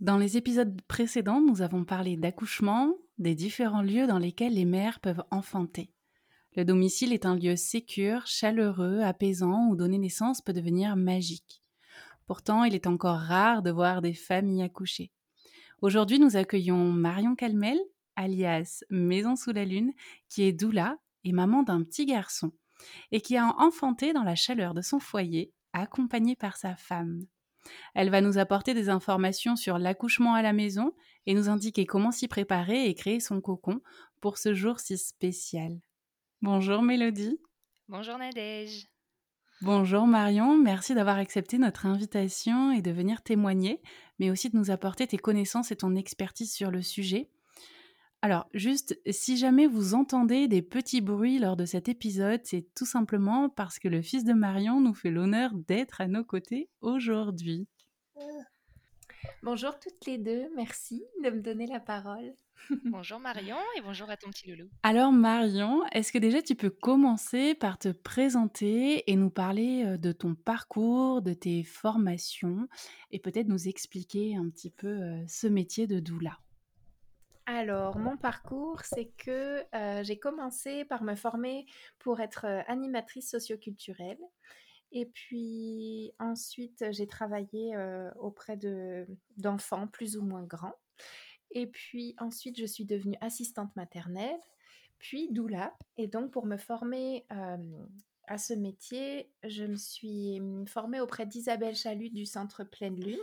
Dans les épisodes précédents, nous avons parlé d'accouchement, des différents lieux dans lesquels les mères peuvent enfanter. Le domicile est un lieu sécure, chaleureux, apaisant où donner naissance peut devenir magique. Pourtant, il est encore rare de voir des familles accoucher. Aujourd'hui, nous accueillons Marion Calmel, alias Maison sous la Lune, qui est doula et maman d'un petit garçon, et qui a enfanté dans la chaleur de son foyer, accompagnée par sa femme. Elle va nous apporter des informations sur l'accouchement à la maison et nous indiquer comment s'y préparer et créer son cocon pour ce jour si spécial. Bonjour Mélodie. Bonjour Nadège. Bonjour Marion, merci d'avoir accepté notre invitation et de venir témoigner, mais aussi de nous apporter tes connaissances et ton expertise sur le sujet. Alors, juste, si jamais vous entendez des petits bruits lors de cet épisode, c'est tout simplement parce que le fils de Marion nous fait l'honneur d'être à nos côtés aujourd'hui. Bonjour toutes les deux, merci de me donner la parole. bonjour Marion et bonjour à ton petit loulou. Alors Marion, est-ce que déjà tu peux commencer par te présenter et nous parler euh, de ton parcours, de tes formations et peut-être nous expliquer un petit peu euh, ce métier de doula? Alors, mon parcours, c'est que euh, j'ai commencé par me former pour être euh, animatrice socioculturelle. Et puis ensuite, j'ai travaillé euh, auprès d'enfants plus ou moins grands. Et puis ensuite, je suis devenue assistante maternelle, puis doula. Et donc, pour me former à ce métier, je me suis hum, formée auprès d'Isabelle Chalut du Centre Pleine Lune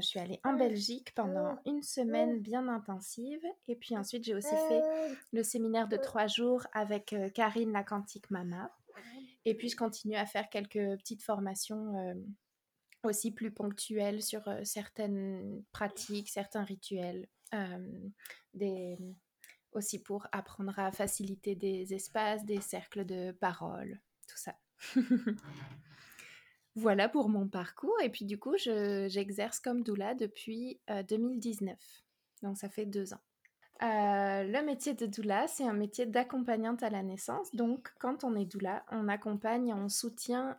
je suis allée en Belgique pendant une semaine bien intensive. Et puis ensuite, j'ai aussi fait le séminaire de trois jours avec euh, Karine la Quantique Mama. Et puis, je continue à faire quelques petites formations euh, aussi plus ponctuelles sur certaines pratiques, certains rituels. des, aussi pour apprendre à faciliter des espaces, des cercles de parole, tout ça. Voilà pour mon parcours. Et puis du coup, j'exerce comme doula depuis 2019. Donc ça fait deux ans. le métier de doula, c'est un métier d'accompagnante à la naissance. Donc, quand on est doula, on accompagne, on soutient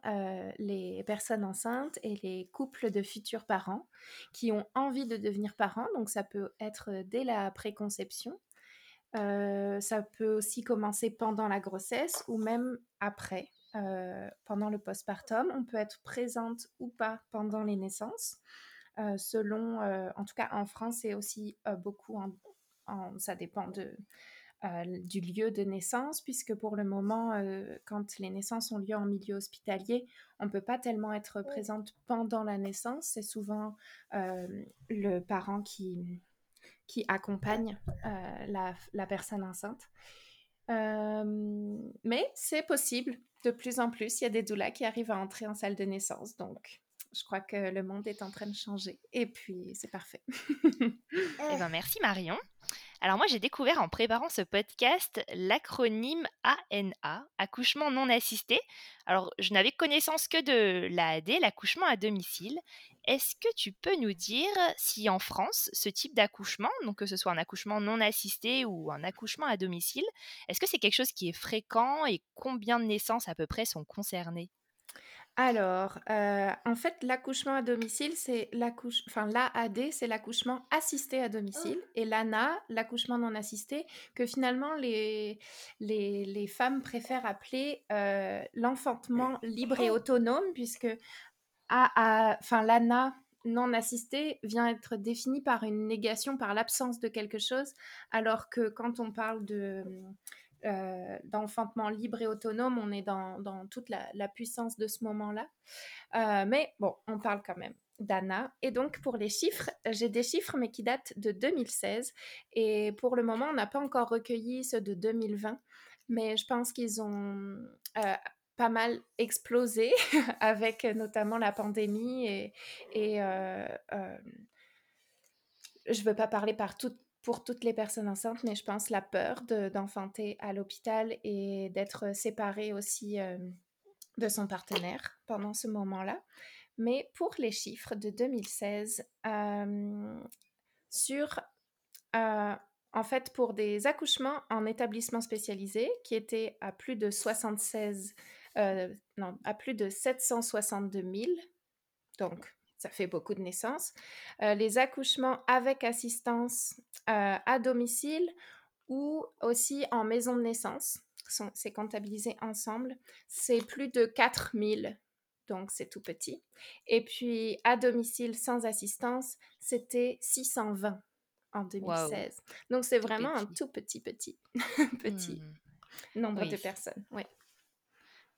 les personnes enceintes et les couples de futurs parents qui ont envie de devenir parents. Donc, ça peut être dès la préconception. ça peut aussi commencer pendant la grossesse ou même après. Euh, pendant le postpartum. On peut être présente ou pas pendant les naissances, euh, selon, euh, en tout cas en France, c'est aussi beaucoup, en, ça dépend de, du lieu de naissance, puisque pour le moment, quand les naissances ont lieu en milieu hospitalier, on ne peut pas tellement être présente pendant la naissance. C'est souvent le parent qui, qui accompagne la, la, personne enceinte. mais c'est possible de plus en plus, il y a des doulas qui arrivent à entrer en salle de naissance. Donc, je crois que le monde est en train de changer. Et puis, c'est parfait. eh ben, merci Marion. Alors moi, j'ai découvert en préparant ce podcast l'acronyme ANA, accouchement non assisté. Alors, je n'avais connaissance que de l'AAD, l'accouchement à domicile. Est-ce que tu peux nous dire si en France, ce type d'accouchement, donc que ce soit un accouchement non assisté ou un accouchement à domicile, est-ce que c'est quelque chose qui est fréquent et combien de naissances à peu près sont concernées? Alors, euh, en fait, l'accouchement à domicile, c'est l'accouchement, enfin l'AAD, c'est l'accouchement assisté à domicile, et l'ANA, l'accouchement non assisté, que finalement les, les, les femmes préfèrent appeler euh, l'enfantement libre et autonome, puisque enfin, l'ANA non assisté vient être défini par une négation, par l'absence de quelque chose, alors que quand on parle de euh, d'enfantement libre et autonome, on est dans, dans toute la, puissance de ce moment-là. Euh, mais bon, on parle quand même d'Anna. Et donc pour les chiffres, j'ai des chiffres mais qui datent de 2016. Et pour le moment, on n'a pas encore recueilli ceux de 2020. Mais je pense qu'ils ont euh, pas mal explosé avec notamment la pandémie et, et je ne veux pas parler par tout- pour toutes les personnes enceintes, mais je pense la peur de- d'enfanter à l'hôpital et d'être séparée aussi euh, de son partenaire pendant ce moment-là. Mais pour les chiffres de 2016, euh, sur, euh, en fait, pour des accouchements en établissement spécialisé qui étaient à plus de 76, euh, non, à plus de 762 000, donc ça fait beaucoup de naissances. Euh, les accouchements avec assistance euh, à domicile ou aussi en maison de naissance, c'est comptabilisé ensemble, c'est plus de 4000, donc c'est tout petit. Et puis à domicile sans assistance, c'était 620 en 2016. Donc c'est vraiment un tout petit, petit, petit Hmm. nombre Oui, de personnes. Ouais.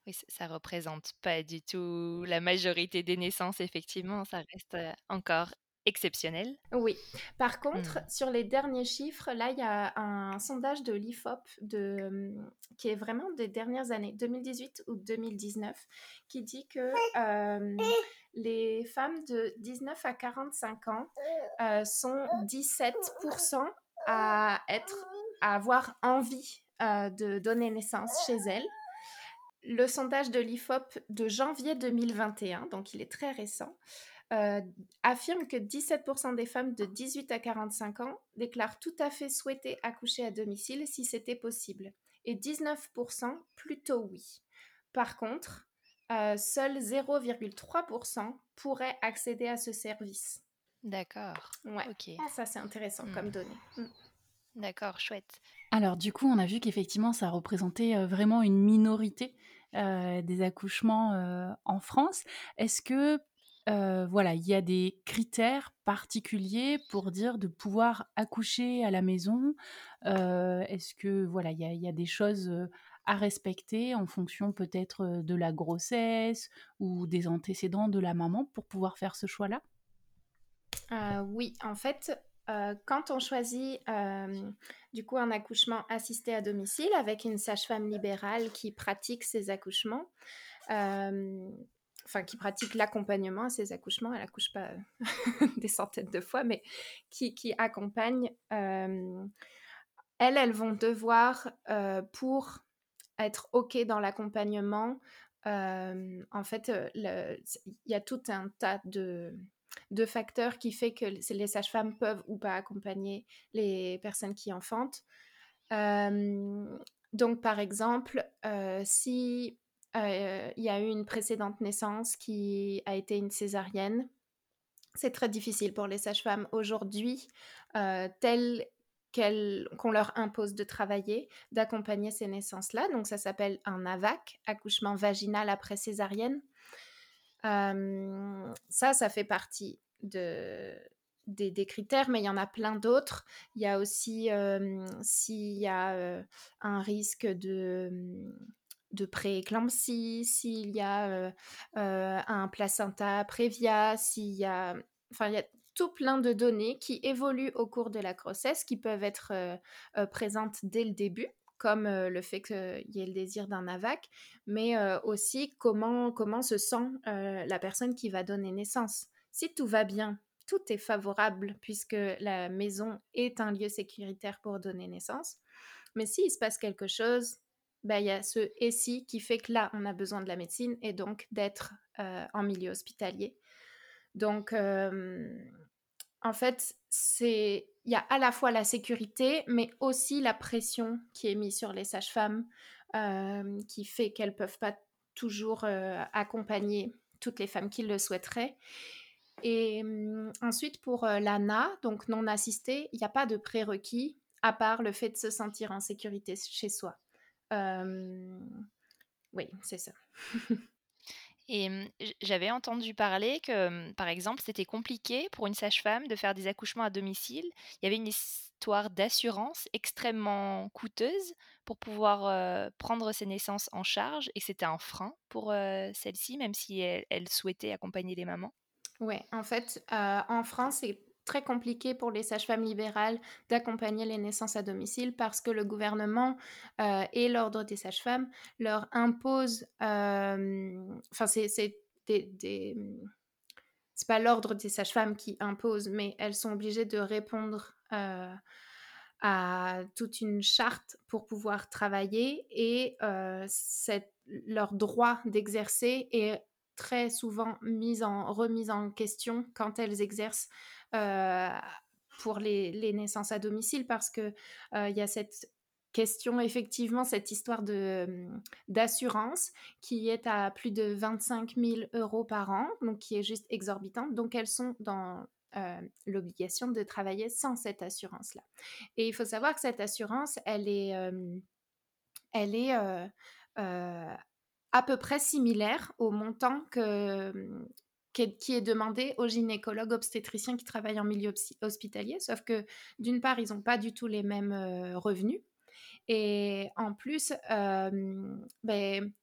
Oui, ça représente pas du tout la majorité des naissances, effectivement, ça reste encore exceptionnel. Oui. Par contre, Hmm. sur les derniers chiffres, là, il y a un sondage de l'IFOP de, hum, qui est vraiment des dernières années, 2018 ou 2019, qui dit que euh, les femmes de 19 à 45 ans euh, sont 17% à, être, à avoir envie euh, de donner naissance chez elles. Le sondage de l'IFOP de janvier 2021, donc il est très récent, euh, affirme que 17% des femmes de 18 à 45 ans déclarent tout à fait souhaiter accoucher à domicile si c'était possible, et 19% plutôt oui. Par contre, euh, seuls 0,3% pourraient accéder à ce service. D'accord. Ouais, Ok. ça c'est intéressant Hmm. comme donnée. Mm. D'accord, chouette. Alors du coup, on a vu qu'effectivement, ça représentait euh, vraiment une minorité euh, des accouchements euh, en France. Est-ce que voilà, il y a des critères particuliers pour dire de pouvoir accoucher à la maison? Est-ce que voilà, il y a, il y a des choses à respecter en fonction peut-être de la grossesse ou des antécédents de la maman pour pouvoir faire ce choix-là? Oui, en fait, euh, quand on choisit euh, du coup un accouchement assisté à domicile avec une sage-femme libérale qui pratique ces accouchements, euh, enfin qui pratique l'accompagnement à ces accouchements, elle accouche pas des centaines de fois, mais qui, accompagne, elles, elles vont devoir, pour être OK dans l'accompagnement, en fait, il y a tout un tas de, de facteurs qui fait que les sages-femmes peuvent ou pas accompagner les personnes qui enfantent. Euh, donc, par exemple, euh, si euh, il y a eu une précédente naissance qui a été une césarienne, c'est très difficile pour les sages-femmes aujourd'hui, euh, telles qu'on leur impose de travailler, d'accompagner ces naissances-là. Donc ça s'appelle un AVAC, accouchement vaginal après césarienne. Ça, ça fait partie de, des, critères, mais il y en a plein d'autres. Il y a aussi s'il y a un risque de, de prééclampsie, s'il y a un placenta prévia, s'il y a... Enfin, il y a tout plein de données qui évoluent au cours de la grossesse, qui peuvent être présentes dès le début, comme le fait qu'il y ait le désir d'un AVAC, mais aussi comment, comment se sent la personne qui va donner naissance. Si tout va bien tout est favorable puisque la maison est un lieu sécuritaire pour donner naissance. Mais s'il se passe quelque chose, ben, il y a ce et si qui fait que là, on a besoin de la médecine et donc d'être en milieu hospitalier. Donc, en fait, c'est il y a à la fois la sécurité, mais aussi la pression qui est mise sur les sages-femmes, qui fait qu'elles peuvent pas toujours accompagner toutes les femmes qui le souhaiteraient. Et ensuite, pour l'ANA, donc non assistée, il n'y a pas de prérequis à part le fait de se sentir en sécurité chez soi. oui, c'est ça. Et j'avais entendu parler que, par exemple, c'était compliqué pour une sage-femme de faire des accouchements à domicile. Il y avait une histoire d'assurance extrêmement coûteuse pour pouvoir prendre ses naissances en charge et c'était un frein pour celle-ci, même si elle, souhaitait accompagner les mamans. Oui, en fait, en France, c'est très compliqué pour les sages-femmes libérales d'accompagner les naissances à domicile parce que le gouvernement euh, et l'ordre des sages-femmes leur imposent, euh, enfin c'est des, c'est pas l'ordre des sages-femmes qui impose, mais elles sont obligées de répondre euh, à toute une charte pour pouvoir travailler et leur droit d'exercer est très souvent mise en, remise en question quand elles exercent euh, pour les, naissances à domicile parce que euh, il y a cette question, effectivement, cette histoire de, hum, d'assurance qui est à plus de 25 000 euros par an, donc qui est juste exorbitante. Donc, elles sont dans euh, l'obligation de travailler sans cette assurance-là. Et il faut savoir que cette assurance, elle est, elle est à peu près similaire au montant hum, qui est demandé aux gynécologues obstétriciens qui travaillent en milieu hospitalier, sauf que d'une part, ils n'ont pas du tout les mêmes revenus. Et en plus, ben,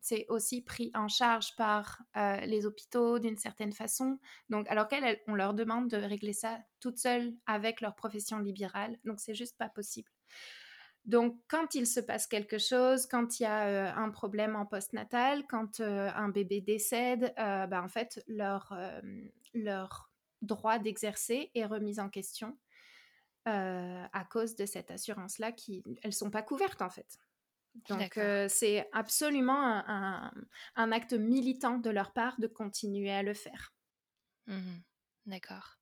c'est aussi pris en charge par les hôpitaux d'une certaine façon. Donc, alors qu'on leur demande de régler ça toute seule avec leur profession libérale. Donc, c'est juste pas possible. Donc, quand il se passe quelque chose, quand il y a un problème en postnatal, quand un bébé décède, ben, en fait, leur, leur droit d'exercer est remis en question à cause de cette assurance-là qui, elles sont pas couvertes en fait. Donc, c'est absolument un, un, acte militant de leur part de continuer à le faire. Mmh D'accord.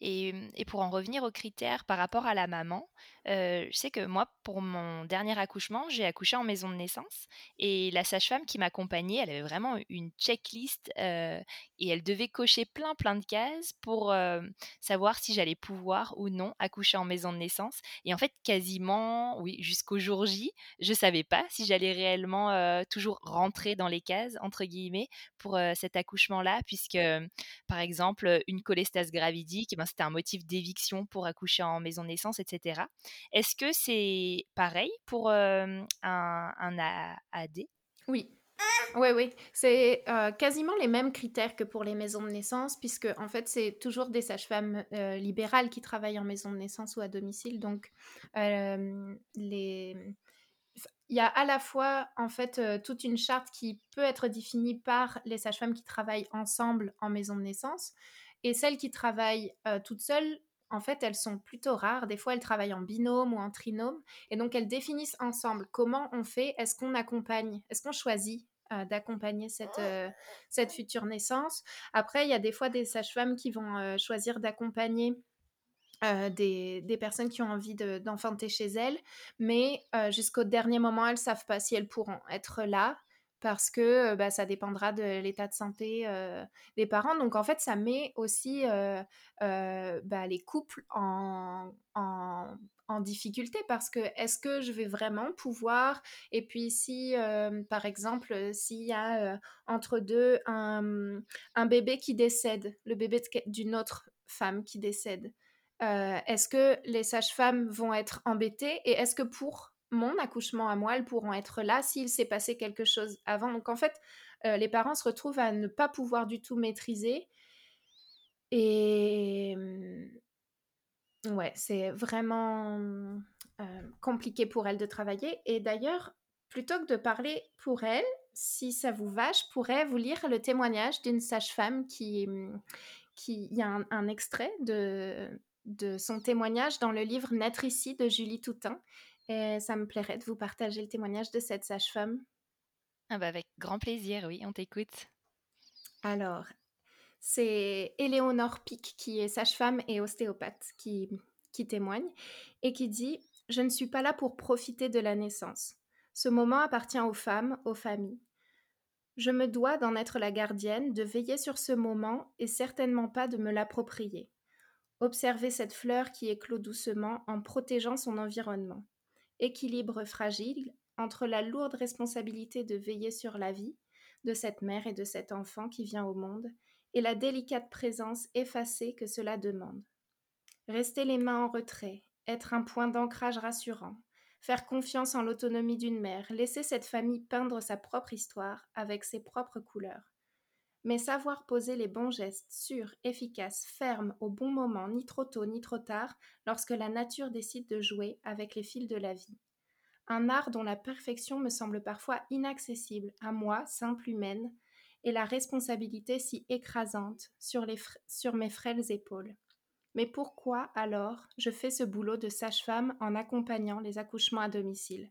Et, et, pour en revenir aux critères par rapport à la maman, je sais que moi, pour mon dernier accouchement, j'ai accouché en maison de naissance et la sage-femme qui m'accompagnait, elle avait vraiment une checklist et elle devait cocher plein plein de cases pour savoir si j'allais pouvoir ou non accoucher en maison de naissance. Et en fait, quasiment, oui, jusqu'au jour J, je savais pas si j'allais réellement toujours rentrer dans les cases entre guillemets pour cet accouchement-là, puisque par exemple une cholestase gravidique, ben, c'était un motif d'éviction pour accoucher en maison de naissance, etc. Est-ce que c'est pareil pour un, AD Oui, oui, oui. C'est quasiment les mêmes critères que pour les maisons de naissance, puisque en fait, c'est toujours des sages-femmes libérales qui travaillent en maison de naissance ou à domicile. Donc, il y a à la fois en fait toute une charte qui peut être définie par les sages-femmes qui travaillent ensemble en maison de naissance et celles qui travaillent toutes seules en fait, elles sont plutôt rares. Des fois, elles travaillent en binôme ou en trinôme. Et donc, elles définissent ensemble comment on fait, est-ce qu'on accompagne, est-ce qu'on choisit euh, d'accompagner cette, euh, cette future naissance? Après, il y a des fois des sages-femmes qui vont euh, choisir d'accompagner des, des, personnes qui ont envie d'enfanter chez elles, mais jusqu'au dernier moment, elles ne savent pas si elles pourront être là parce que bah, ça dépendra de l'état de santé des parents. Donc en fait, ça met aussi bah, les couples en, en, difficulté parce que est-ce que je vais vraiment pouvoir Et puis si, par exemple, s'il y a entre deux un, un, bébé qui décède, le bébé d'une autre femme qui décède, est-ce que les sages-femmes vont être embêtées Et est-ce que pour mon accouchement à moi, elles pourront être là s'il s'est passé quelque chose avant. Donc en fait, euh, les parents se retrouvent à ne pas pouvoir du tout maîtriser. Et mmh, ouais, c'est vraiment euh, compliqué pour elles de travailler. Et d'ailleurs, plutôt que de parler pour elles, si ça vous va, je pourrais vous lire le témoignage d'une sage-femme qui, mmh, qui, il y a un, un extrait de, de son témoignage dans le livre Naître ici de Julie Toutain. Et ça me plairait de vous partager le témoignage de cette sage-femme. Ah bah avec grand plaisir, oui, on t'écoute. Alors, c'est Éléonore Pic, qui est sage-femme et ostéopathe, qui, qui témoigne et qui dit Je ne suis pas là pour profiter de la naissance. Ce moment appartient aux femmes, aux familles. Je me dois d'en être la gardienne, de veiller sur ce moment et certainement pas de me l'approprier. Observer cette fleur qui éclot doucement en protégeant son environnement. Équilibre fragile entre la lourde responsabilité de veiller sur la vie de cette mère et de cet enfant qui vient au monde et la délicate présence effacée que cela demande. Rester les mains en retrait, être un point d'ancrage rassurant, faire confiance en l'autonomie d'une mère, laisser cette famille peindre sa propre histoire avec ses propres couleurs. Mais savoir poser les bons gestes, sûrs, efficaces, fermes, au bon moment, ni trop tôt ni trop tard, lorsque la nature décide de jouer avec les fils de la vie. Un art dont la perfection me semble parfois inaccessible à moi, simple humaine, et la responsabilité si écrasante sur, mes frêles épaules. Mais pourquoi alors je fais ce boulot de sage-femme en accompagnant les accouchements à domicile?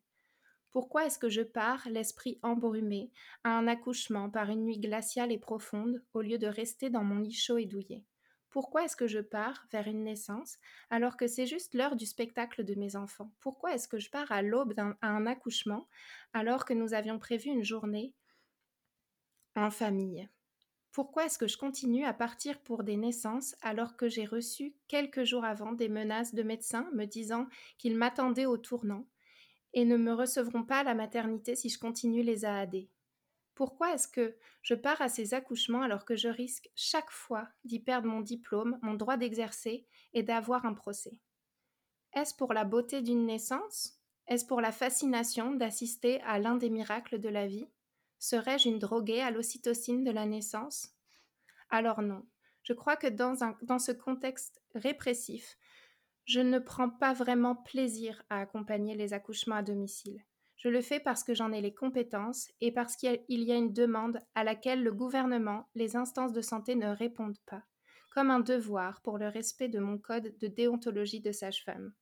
Pourquoi est-ce que je pars, l'esprit embrumé, à un accouchement par une nuit glaciale et profonde au lieu de rester dans mon lit chaud et douillet? Pourquoi est-ce que je pars vers une naissance alors que c'est juste l'heure du spectacle de mes enfants? Pourquoi est-ce que je pars à l'aube à un accouchement alors que nous avions prévu une journée en famille? Pourquoi est-ce que je continue à partir pour des naissances alors que j'ai reçu quelques jours avant des menaces de médecins me disant qu'ils m'attendaient au tournant? Et ne me recevront pas à la maternité si je continue les AAD Pourquoi est-ce que je pars à ces accouchements alors que je risque chaque fois d'y perdre mon diplôme, mon droit d'exercer et d'avoir un procès? Est-ce pour la beauté d'une naissance? Est-ce pour la fascination d'assister à l'un des miracles de la vie? Serais-je une droguée à l'ocytocine de la naissance? Alors non. Je crois que dans, dans ce contexte répressif, je ne prends pas vraiment plaisir à accompagner les accouchements à domicile. Je le fais parce que j'en ai les compétences et parce qu'il y a une demande à laquelle le gouvernement, les instances de santé ne répondent pas, comme un devoir pour le respect de mon code de déontologie de sage-femme.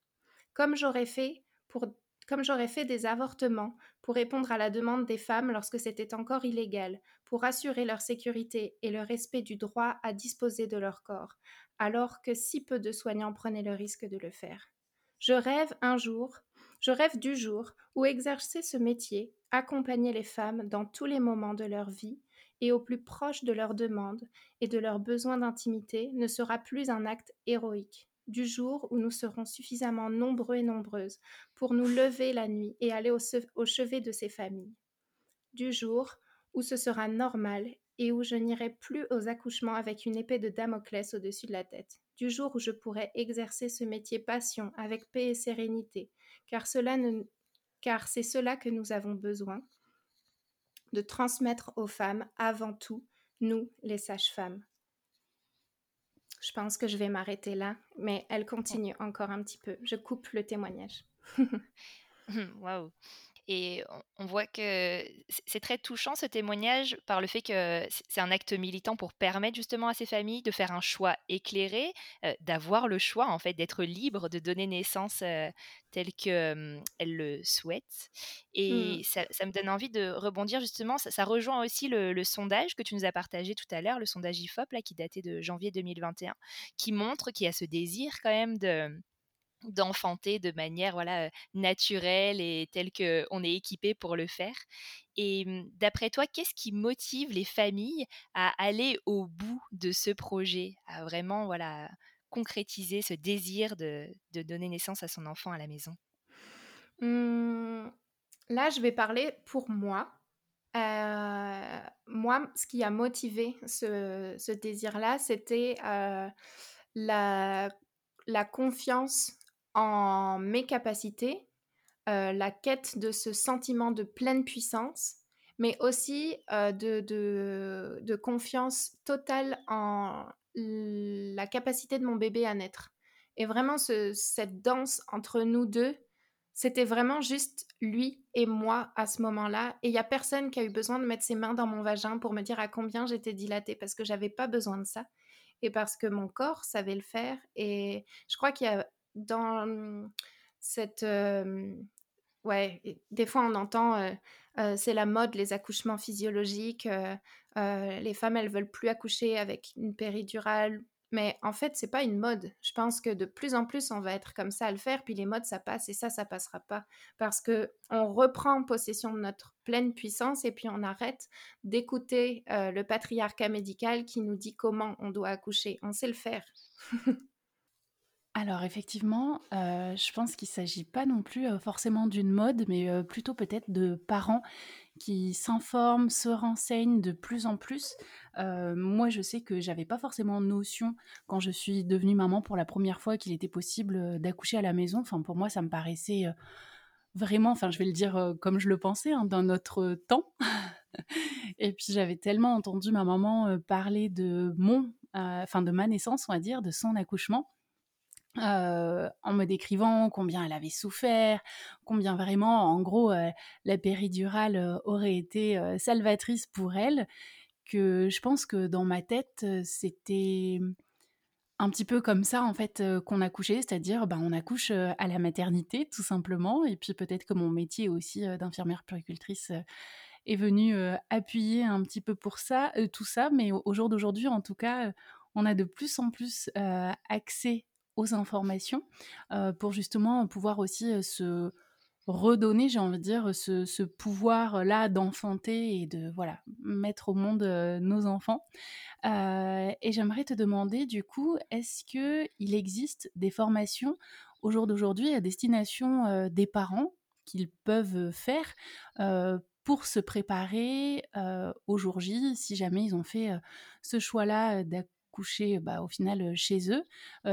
Comme j'aurais fait pour comme j'aurais fait des avortements pour répondre à la demande des femmes lorsque c'était encore illégal, pour assurer leur sécurité et le respect du droit à disposer de leur corps, alors que si peu de soignants prenaient le risque de le faire. Je rêve un jour, je rêve du jour où exercer ce métier, accompagner les femmes dans tous les moments de leur vie et au plus proche de leurs demandes et de leurs besoins d'intimité ne sera plus un acte héroïque, du jour où nous serons suffisamment nombreux et nombreuses pour nous lever la nuit et aller au, chevet de ces familles. Du jour où ce sera normal et où je n'irai plus aux accouchements avec une épée de Damoclès au-dessus de la tête. Du jour où je pourrai exercer ce métier passion avec paix et sérénité, car c'est cela que nous avons besoin de transmettre aux femmes avant tout, nous les sages-femmes. Je pense que je vais m'arrêter là, mais elle continue encore un petit peu. Je coupe le témoignage. Waouh. Et on voit que c'est très touchant ce témoignage par le fait que c'est un acte militant pour permettre justement à ces familles de faire un choix éclairé, euh, d'avoir le choix en fait d'être libre de donner naissance euh, tel qu'elles le souhaitent. Et mmh. ça, me donne envie de rebondir justement, ça, rejoint aussi le, sondage que tu nous as partagé tout à l'heure, le sondage IFOP là, qui datait de janvier 2021, qui montre qu'il y a ce désir quand même de d'enfanter de manière voilà naturelle et telle qu'on est équipé pour le faire. Et mmh, d'après toi, qu'est-ce qui motive les familles à aller au bout de ce projet, à vraiment voilà concrétiser ce désir de, donner naissance à son enfant à la maison? Mmh, Là, je vais parler pour moi. moi, ce qui a motivé ce, désir-là, c'était la, la confiance en mes capacités, euh, la quête de ce sentiment de pleine puissance, mais aussi euh, de, de, confiance totale en la capacité de mon bébé à naître. Et vraiment, cette danse entre nous deux, c'était vraiment juste lui et moi à ce moment-là. Et il n'y a personne qui a eu besoin de mettre ses mains dans mon vagin pour me dire à combien j'étais dilatée, parce que j'avais pas besoin de ça. et parce que mon corps savait le faire. Et je crois qu'il y a dans cette... ouais, des fois on entend, c'est la mode, les accouchements physiologiques, les femmes, elles veulent plus accoucher avec une péridurale mais en fait, c'est pas une mode. Je pense que de plus en plus, on va être comme ça à le faire, puis les modes, ça passe, et ça, ça passera pas. Parce que on reprend possession de notre pleine puissance, et puis on arrête d'écouter le patriarcat médical qui nous dit comment on doit accoucher. On sait le faire. Alors effectivement, euh, je pense qu'il ne s'agit pas non plus euh, forcément d'une mode, mais plutôt peut-être de parents qui s'informent, se renseignent de plus en plus. Euh, moi, je sais que j'avais pas forcément notion quand je suis devenue maman pour la première fois qu'il était possible euh, d'accoucher à la maison. Enfin, pour moi, ça me paraissait euh, vraiment, enfin, je vais le dire comme je le pensais, hein, dans notre temps. Et puis, j'avais tellement entendu ma maman parler de mon, de ma naissance, on va dire, de son accouchement en me décrivant combien elle avait souffert, combien vraiment, en gros, la péridurale aurait été salvatrice pour elle, que je pense que dans ma tête, c'était un petit peu comme ça en fait qu'on accouchait, c'est-à-dire ben, on accouche à la maternité tout simplement, et puis peut-être que mon métier aussi d'infirmière puricultrice est venu appuyer un petit peu pour ça, tout ça, mais au, jour d'aujourd'hui en tout cas, on a de plus en plus accès aux informations pour justement pouvoir aussi se redonner, j'ai envie de dire, ce, pouvoir-là d'enfanter et de voilà mettre au monde nos enfants. et j'aimerais te demander du coup, est-ce que il existe des formations au jour d'aujourd'hui à destination des parents qu'ils peuvent faire pour se préparer au jour J, si jamais ils ont fait ce choix-là coucher bah, au final chez eux,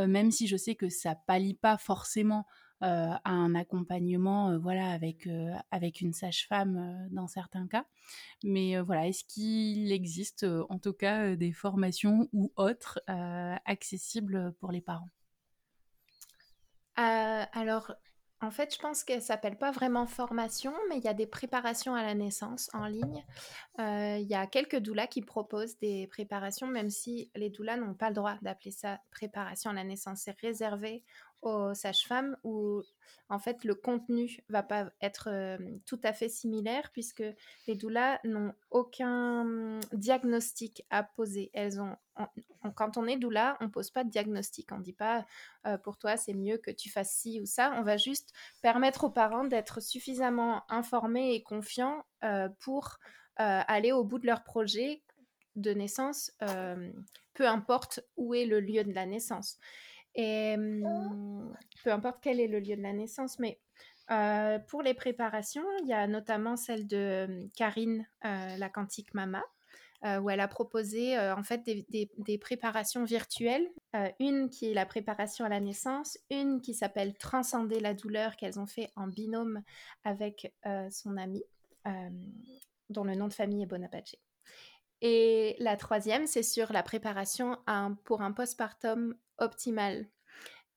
même si je sais que ça pallie pas forcément à un accompagnement voilà avec avec une sage-femme dans certains cas. Mais voilà est-ce qu'il existe en tout cas des formations ou autres accessibles pour les parents? Alors en fait, je pense qu'elle s'appelle pas vraiment formation, mais il y a des préparations à la naissance en ligne. Euh, il y a quelques doulas qui proposent des préparations, même si les doulas n'ont pas le droit d'appeler ça préparation à la naissance. C'est réservé aux sages-femmes où en fait le contenu va pas être tout à fait similaire puisque les doulas n'ont aucun hum, diagnostic à poser. Elles ont, quand on est doula, on pose pas de diagnostic. On dit pas pour toi c'est mieux que tu fasses ci ou ça. On va juste permettre aux parents d'être suffisamment informés et confiants pour aller au bout de leur projet de naissance, peu importe où est le lieu de la naissance. Et mmh, peu importe quel est le lieu de la naissance, mais pour les préparations, il y a notamment celle de mmh, Karine, la Quantique Mama, où elle a proposé en fait des, préparations virtuelles. une qui est la préparation à la naissance, une qui s'appelle Transcender la douleur qu'elles ont fait en binôme avec son amie, dont le nom de famille est Bonaparte. Et la troisième, c'est sur la préparation pour un postpartum optimale,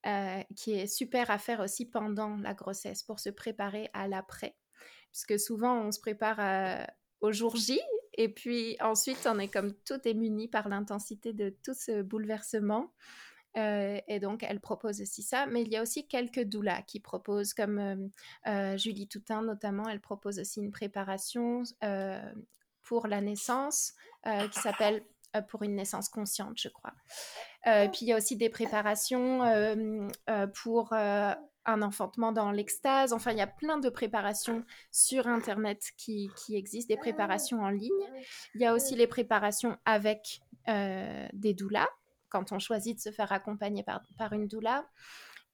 euh, qui est super à faire aussi pendant la grossesse pour se préparer à l'après. Puisque souvent, on se prépare euh, au jour J et puis ensuite, on est comme tout est muni par l'intensité de tout ce bouleversement. Euh, et donc, elle propose aussi ça. Mais il y a aussi quelques doulas qui proposent, comme Julie Toutain notamment, elle propose aussi une préparation pour la naissance qui s'appelle Pour une naissance consciente, je crois. Euh, puis il y a aussi des préparations euh, euh, pour un enfantement dans l'extase. Enfin, il y a plein de préparations sur Internet qui, existent, des préparations en ligne. Il y a aussi les préparations avec des doulas, quand on choisit de se faire accompagner par, par une doula.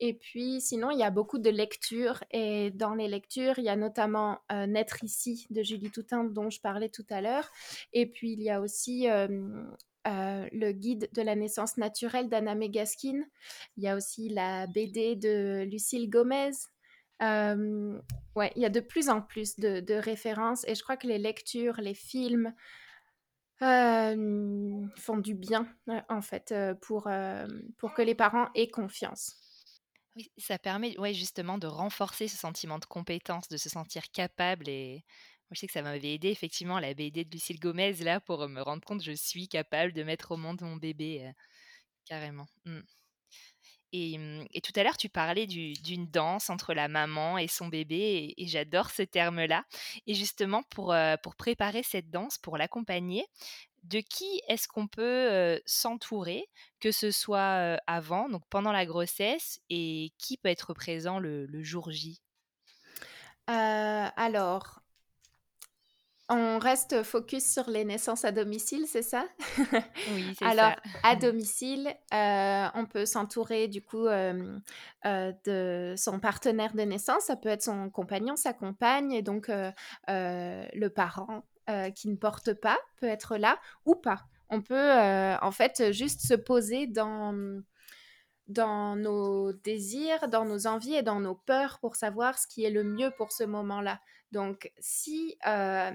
Et puis, sinon, il y a beaucoup de lectures. Et dans les lectures, il y a notamment Naître ici de Julie Toutain, dont je parlais tout à l'heure. Et puis, il y a aussi euh, le guide de la naissance naturelle d'Anna Megaskin. Il y a aussi la BD de Lucille Gomez. Euh, ouais, il y a de plus en plus de, références et je crois que les lectures, les films euh, font du bien en fait pour, pour que les parents aient confiance. Oui, ça permet ouais, justement de renforcer ce sentiment de compétence, de se sentir capable et je sais que ça m'avait aidé effectivement la BD de Lucille Gomez là pour me rendre compte je suis capable de mettre au monde mon bébé. carrément. Mmh. Mmh, et, tout à l'heure, tu parlais d'une danse entre la maman et son bébé, et, j'adore ce terme-là. Et justement, pour, pour préparer cette danse, pour l'accompagner, de qui est-ce qu'on peut s'entourer, que ce soit avant, donc pendant la grossesse, et qui peut être présent le, jour J? Alors, on reste focus sur les naissances à domicile, c'est ça? Oui, c'est Alors, ça. à domicile, euh, on peut s'entourer du coup euh, euh, de son partenaire de naissance. Ça peut être son compagnon, sa compagne, et donc le parent qui ne porte pas peut être là ou pas. On peut en fait juste se poser dans dans nos désirs, dans nos envies et dans nos peurs pour savoir ce qui est le mieux pour ce moment-là. Donc, si euh,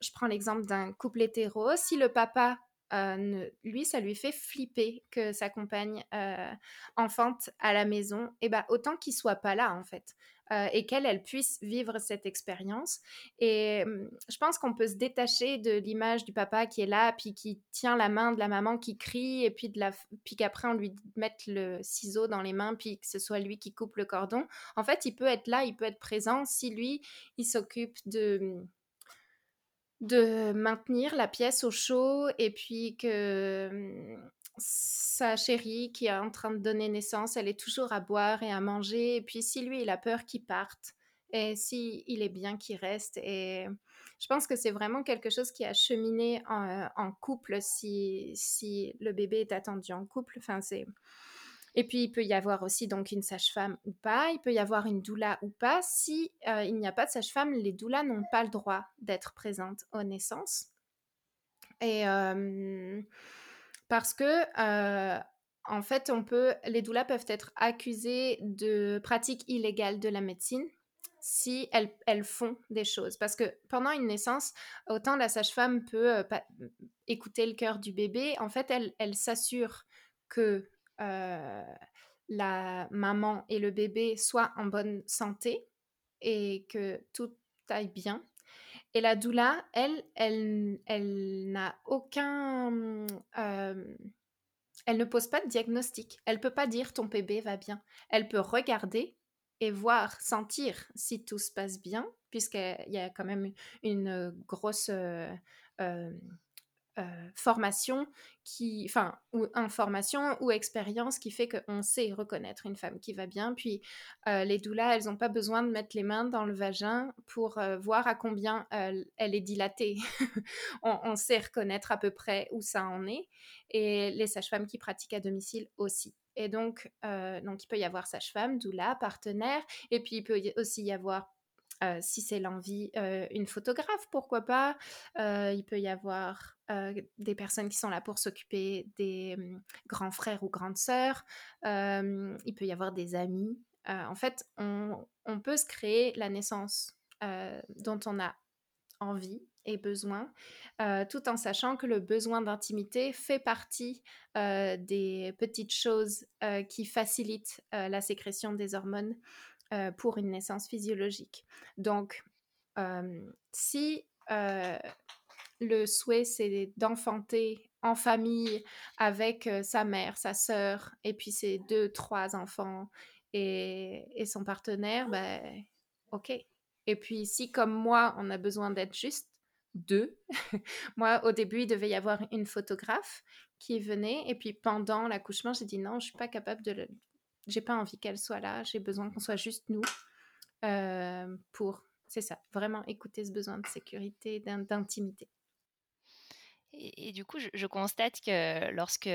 je prends l'exemple d'un couple hétéro, si le papa, euh, lui, ça lui fait flipper que sa compagne euh, enfante à la maison, et eh ben autant qu'il soit pas là en fait. Euh, et qu'elle, elle puisse vivre cette expérience. Et je pense qu'on peut se détacher de l'image du papa qui est là, puis qui tient la main de la maman qui crie, et puis, de la, puis qu'après on lui mette le ciseau dans les mains, puis que ce soit lui qui coupe le cordon. En fait, il peut être là, il peut être présent si lui, il s'occupe de de maintenir la pièce au chaud et puis que sa chérie qui est en train de donner naissance, elle est toujours à boire et à manger. Et puis si lui, il a peur qu'il parte, et si il est bien qu'il reste. Et je pense que c'est vraiment quelque chose qui a cheminé en, couple si, si le bébé est attendu en couple. Enfin, c'est... Et puis, il peut y avoir aussi donc une sage-femme ou pas, il peut y avoir une doula ou pas. Si euh, il n'y a pas de sage-femme, les doulas n'ont pas le droit d'être présentes aux naissances. Et... parce que en fait, on peut, les doulas peuvent être accusées de pratiques illégales de la médecine si elles, font des choses. Parce que pendant une naissance, autant la sage-femme peut écouter le cœur du bébé, en fait, elle, s'assure que la maman et le bébé soient en bonne santé et que tout aille bien. Et la doula, elle, elle, elle n'a aucun... Elle ne pose pas de diagnostic. Elle peut pas dire ton bébé va bien. Elle peut regarder et voir, sentir si tout se passe bien, puisqu'il y a quand même une grosse euh, formation qui, enfin, ou information ou expérience qui fait qu'on sait reconnaître une femme qui va bien. Puis euh, les doulas, elles n'ont pas besoin de mettre les mains dans le vagin pour euh, voir à combien elle est dilatée. on, sait reconnaître à peu près où ça en est. Et les sages-femmes qui pratiquent à domicile aussi. Et donc, donc il peut y avoir sage-femme, doula, partenaire, et puis il peut aussi y avoir si c'est l'envie, une photographe, pourquoi pas. il peut y avoir des personnes qui sont là pour s'occuper des mmh, grands frères ou grandes sœurs. il peut y avoir des amis. en fait, on, peut se créer la naissance dont on a envie et besoin, tout en sachant que le besoin d'intimité fait partie des petites choses qui facilitent la sécrétion des hormones euh, pour une naissance physiologique. Donc, euh, si euh, le souhait, c'est d'enfanter en famille avec sa mère, sa sœur, et puis ses deux, trois enfants et, et son partenaire, ben, ok. Et puis, si comme moi, on a besoin d'être juste deux, moi, au début, il devait y avoir une photographe qui venait, et puis pendant l'accouchement, j'ai dit non, je suis pas capable de le, j'ai pas envie qu'elle soit là, j'ai besoin qu'on soit juste nous euh, pour, c'est ça, vraiment écouter ce besoin de sécurité, d'intimité. Et, du coup, je, constate que lorsque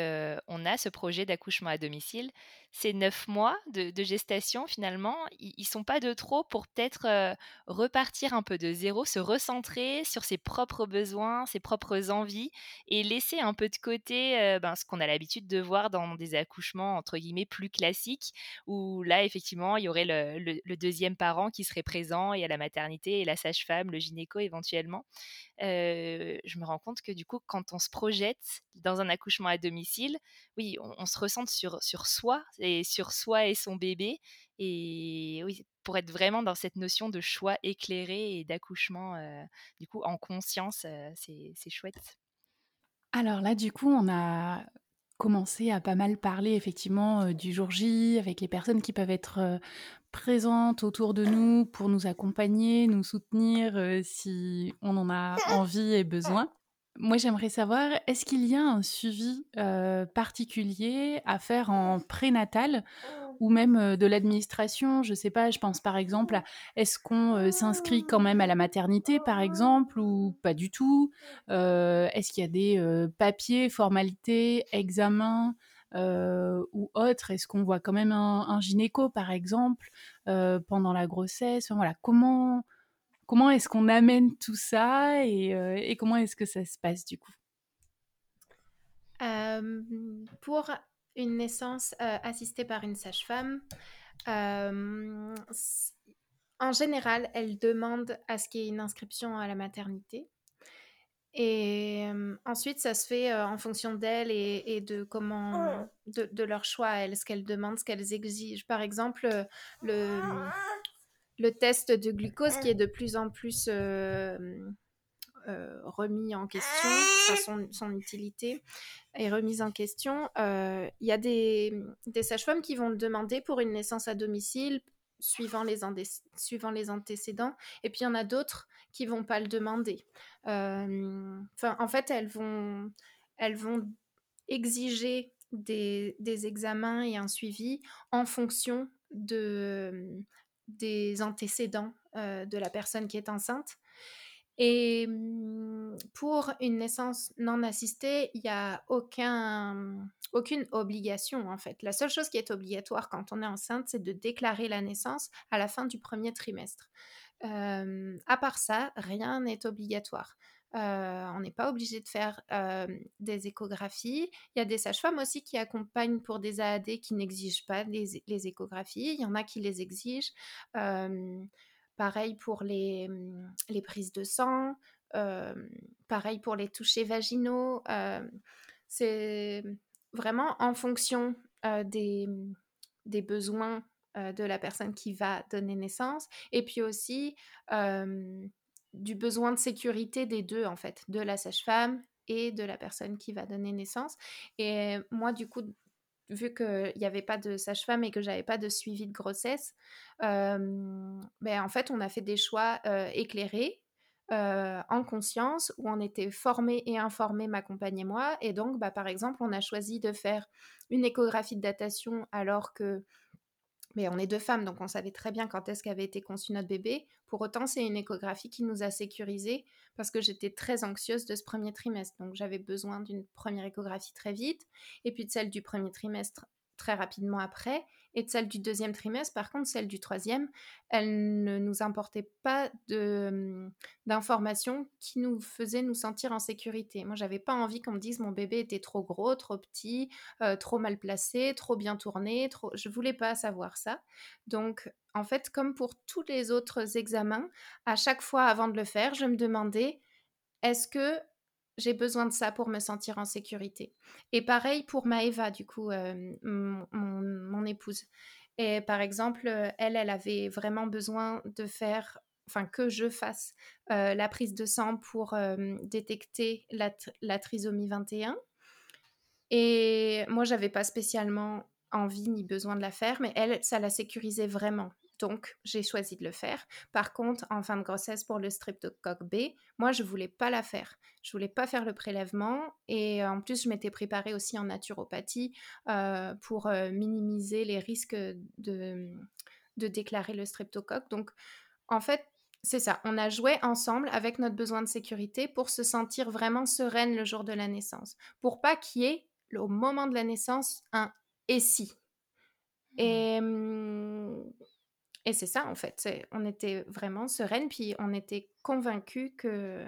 on a ce projet d'accouchement à domicile, ces neuf mois de, gestation, finalement, ils, sont pas de trop pour peut-être repartir un peu de zéro, se recentrer sur ses propres besoins, ses propres envies, et laisser un peu de côté ben, ce qu'on a l'habitude de voir dans des accouchements entre guillemets plus classiques, où là, effectivement, il y aurait le, deuxième parent qui serait présent, et à la maternité et la sage-femme, le gynéco éventuellement. Je me rends compte que du coup, quand on se projette dans un accouchement à domicile, oui, on, se ressent sur, sur soi et sur soi et son bébé. Et oui, pour être vraiment dans cette notion de choix éclairé et d'accouchement, du coup, en conscience, c'est chouette. Alors là, du coup, on a commencé à pas mal parler effectivement du jour J avec les personnes qui peuvent être présentes autour de nous pour nous accompagner, nous soutenir si on en a envie et besoin. Moi, j'aimerais savoir, est-ce qu'il y a un suivi particulier à faire en prénatal ou même de l'administration? Je ne sais pas, je pense par exemple à est-ce qu'on s'inscrit quand même à la maternité, par exemple, ou pas du tout? Est-ce qu'il y a des papiers, formalités, examens ou autres? Est-ce qu'on voit quand même un, gynéco, par exemple, pendant la grossesse? Voilà, comment comment est-ce qu'on amène tout ça et, comment est-ce que ça se passe du coup? Pour une naissance assistée par une sage-femme, en général, elle demande à ce qu'il y ait une inscription à la maternité. Et ensuite, ça se fait en fonction d'elles et, de comment, de, leur choix, elles, ce qu'elles demandent, ce qu'elles exigent. Par exemple, le, le test de glucose qui est de plus en plus euh, euh, remis en question, son, utilité est remise en question. Euh, il y a des, des sages-femmes qui vont le demander pour une naissance à domicile, suivant les, suivant les antécédents, et puis il y en a d'autres qui vont pas le demander. Enfin, en fait, elles vont, elles vont exiger des, des, examens et un suivi en fonction de, des antécédents de la personne qui est enceinte. Et mmh, pour une naissance non assistée, il n'y a aucun, aucune obligation en fait. La seule chose qui est obligatoire quand on est enceinte, c'est de déclarer la naissance à la fin du premier trimestre. à part ça, rien n'est obligatoire. On n'est pas obligé de faire des échographies. Il y a des sages-femmes aussi qui accompagnent pour des AAD qui n'exigent pas les, échographies. Il y en a qui les exigent. pareil pour les, les, prises de sang. pareil pour les touchés vaginaux. C'est vraiment en fonction des, des, besoins de la personne qui va donner naissance. Et puis aussi, du besoin de sécurité des deux, en fait, de la sage-femme et de la personne qui va donner naissance. Et moi, du coup, vu qu'il n'y avait pas de sage-femme et que j'avais pas de suivi de grossesse, ben, en fait, on a fait des choix éclairés. en conscience, où on était formé et informé, ma compagne et moi. Et donc, bah, par exemple, on a choisi de faire une échographie de datation alors que mais on est deux femmes, donc on savait très bien quand est-ce qu'avait été conçu notre bébé. Pour autant, c'est une échographie qui nous a sécurisés parce que j'étais très anxieuse de ce premier trimestre. Donc j'avais besoin d'une première échographie très vite et puis de celle du premier trimestre très rapidement après. Et de celle du deuxième trimestre, par contre, celle du troisième, elle ne nous importait pas hum, d'informations qui nous faisaient nous sentir en sécurité. Moi, j'avais pas envie qu'on me dise mon bébé était trop gros, trop petit, euh, trop mal placé, trop bien tourné. Je voulais pas savoir ça. Donc, en fait, comme pour tous les autres examens, à chaque fois avant de le faire, je me demandais est-ce que j'ai besoin de ça pour me sentir en sécurité. Et pareil pour Maëva, du coup, euh, mon, épouse. Et par exemple, euh, elle, elle avait vraiment besoin de faire, enfin que je fasse euh, la prise de sang pour détecter la, la, trisomie 21. Et moi, j'avais pas spécialement envie ni besoin de la faire, mais elle, ça la sécurisait vraiment. Donc, j'ai choisi de le faire. Par contre, en fin de grossesse pour le streptocoque B, moi, je voulais pas la faire. Je voulais pas faire le prélèvement. Et en plus, je m'étais préparée aussi en naturopathie euh, pour euh, minimiser les risques de, de déclarer le streptocoque. Donc, en fait, c'est ça. On a joué ensemble avec notre besoin de sécurité pour se sentir vraiment sereine le jour de la naissance. Pour pas qu'il y ait, au moment de la naissance, un et si. Mmh. Et mmh, et c'est ça, en fait. On était vraiment sereine, puis on était convaincus que,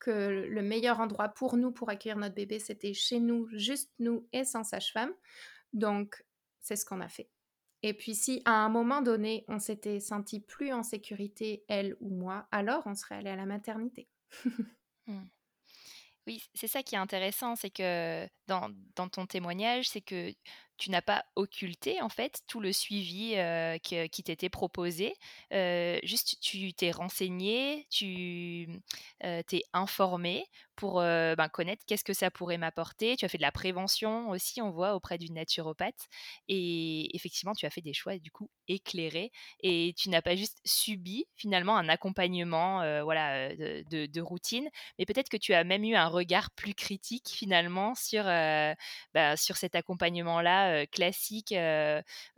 que le meilleur endroit pour nous, pour accueillir notre bébé, c'était chez nous, juste nous et sans sage-femme. Donc, c'est ce qu'on a fait. Et puis, si à un moment donné, on s'était senti plus en sécurité, elle ou moi, alors on serait allé à la maternité. Mmh. Oui, c'est ça qui est intéressant, c'est que dans, dans ton témoignage, c'est que tu n'as pas occulté en fait tout le suivi qui, t'était proposé. juste, tu t'es renseigné, tu t'es informé pour ben, connaître qu'est-ce que ça pourrait m'apporter. Tu as fait de la prévention aussi, on voit, auprès d'une naturopathe. Et effectivement, tu as fait des choix du coup éclairés. Et tu n'as pas juste subi finalement un accompagnement voilà, de, routine, mais peut-être que tu as même eu un regard plus critique finalement sur, ben, sur cet accompagnement-là classique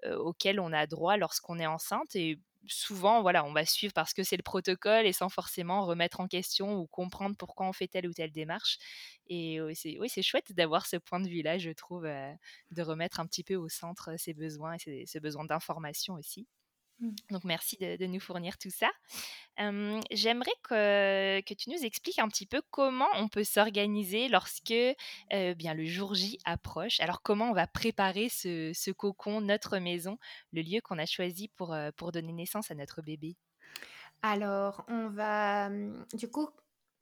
auquel on a droit lorsqu'on est enceinte. Et souvent, voilà, on va suivre parce que c'est le protocole et sans forcément remettre en question ou comprendre pourquoi on fait telle ou telle démarche. Et oui, c'est chouette d'avoir ce point de vue-là, je trouve, de remettre un petit peu au centre ses besoins et ce besoin d'information aussi. Mmh. Donc merci de, nous fournir tout ça. J'aimerais que, que, tu nous expliques un petit peu comment on peut s'organiser lorsque bien le jour J approche. Alors comment on va préparer ce, ce cocon, notre maison, le lieu qu'on a choisi pour, pour donner naissance à notre bébé? Alors on va du coup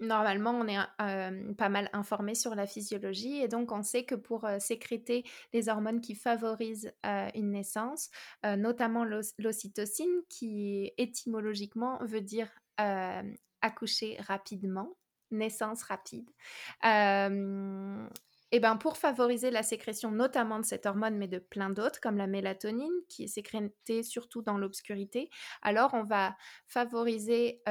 Normalement, on est euh, pas mal informé sur la physiologie et donc on sait que pour euh, sécréter les hormones qui favorisent euh, une naissance, notamment l'ocytocine, qui étymologiquement veut dire accoucher rapidement, naissance rapide. et ben pour favoriser la sécrétion notamment de cette hormone, mais de plein d'autres, comme la mélatonine, qui est sécrétée surtout dans l'obscurité, alors on va favoriser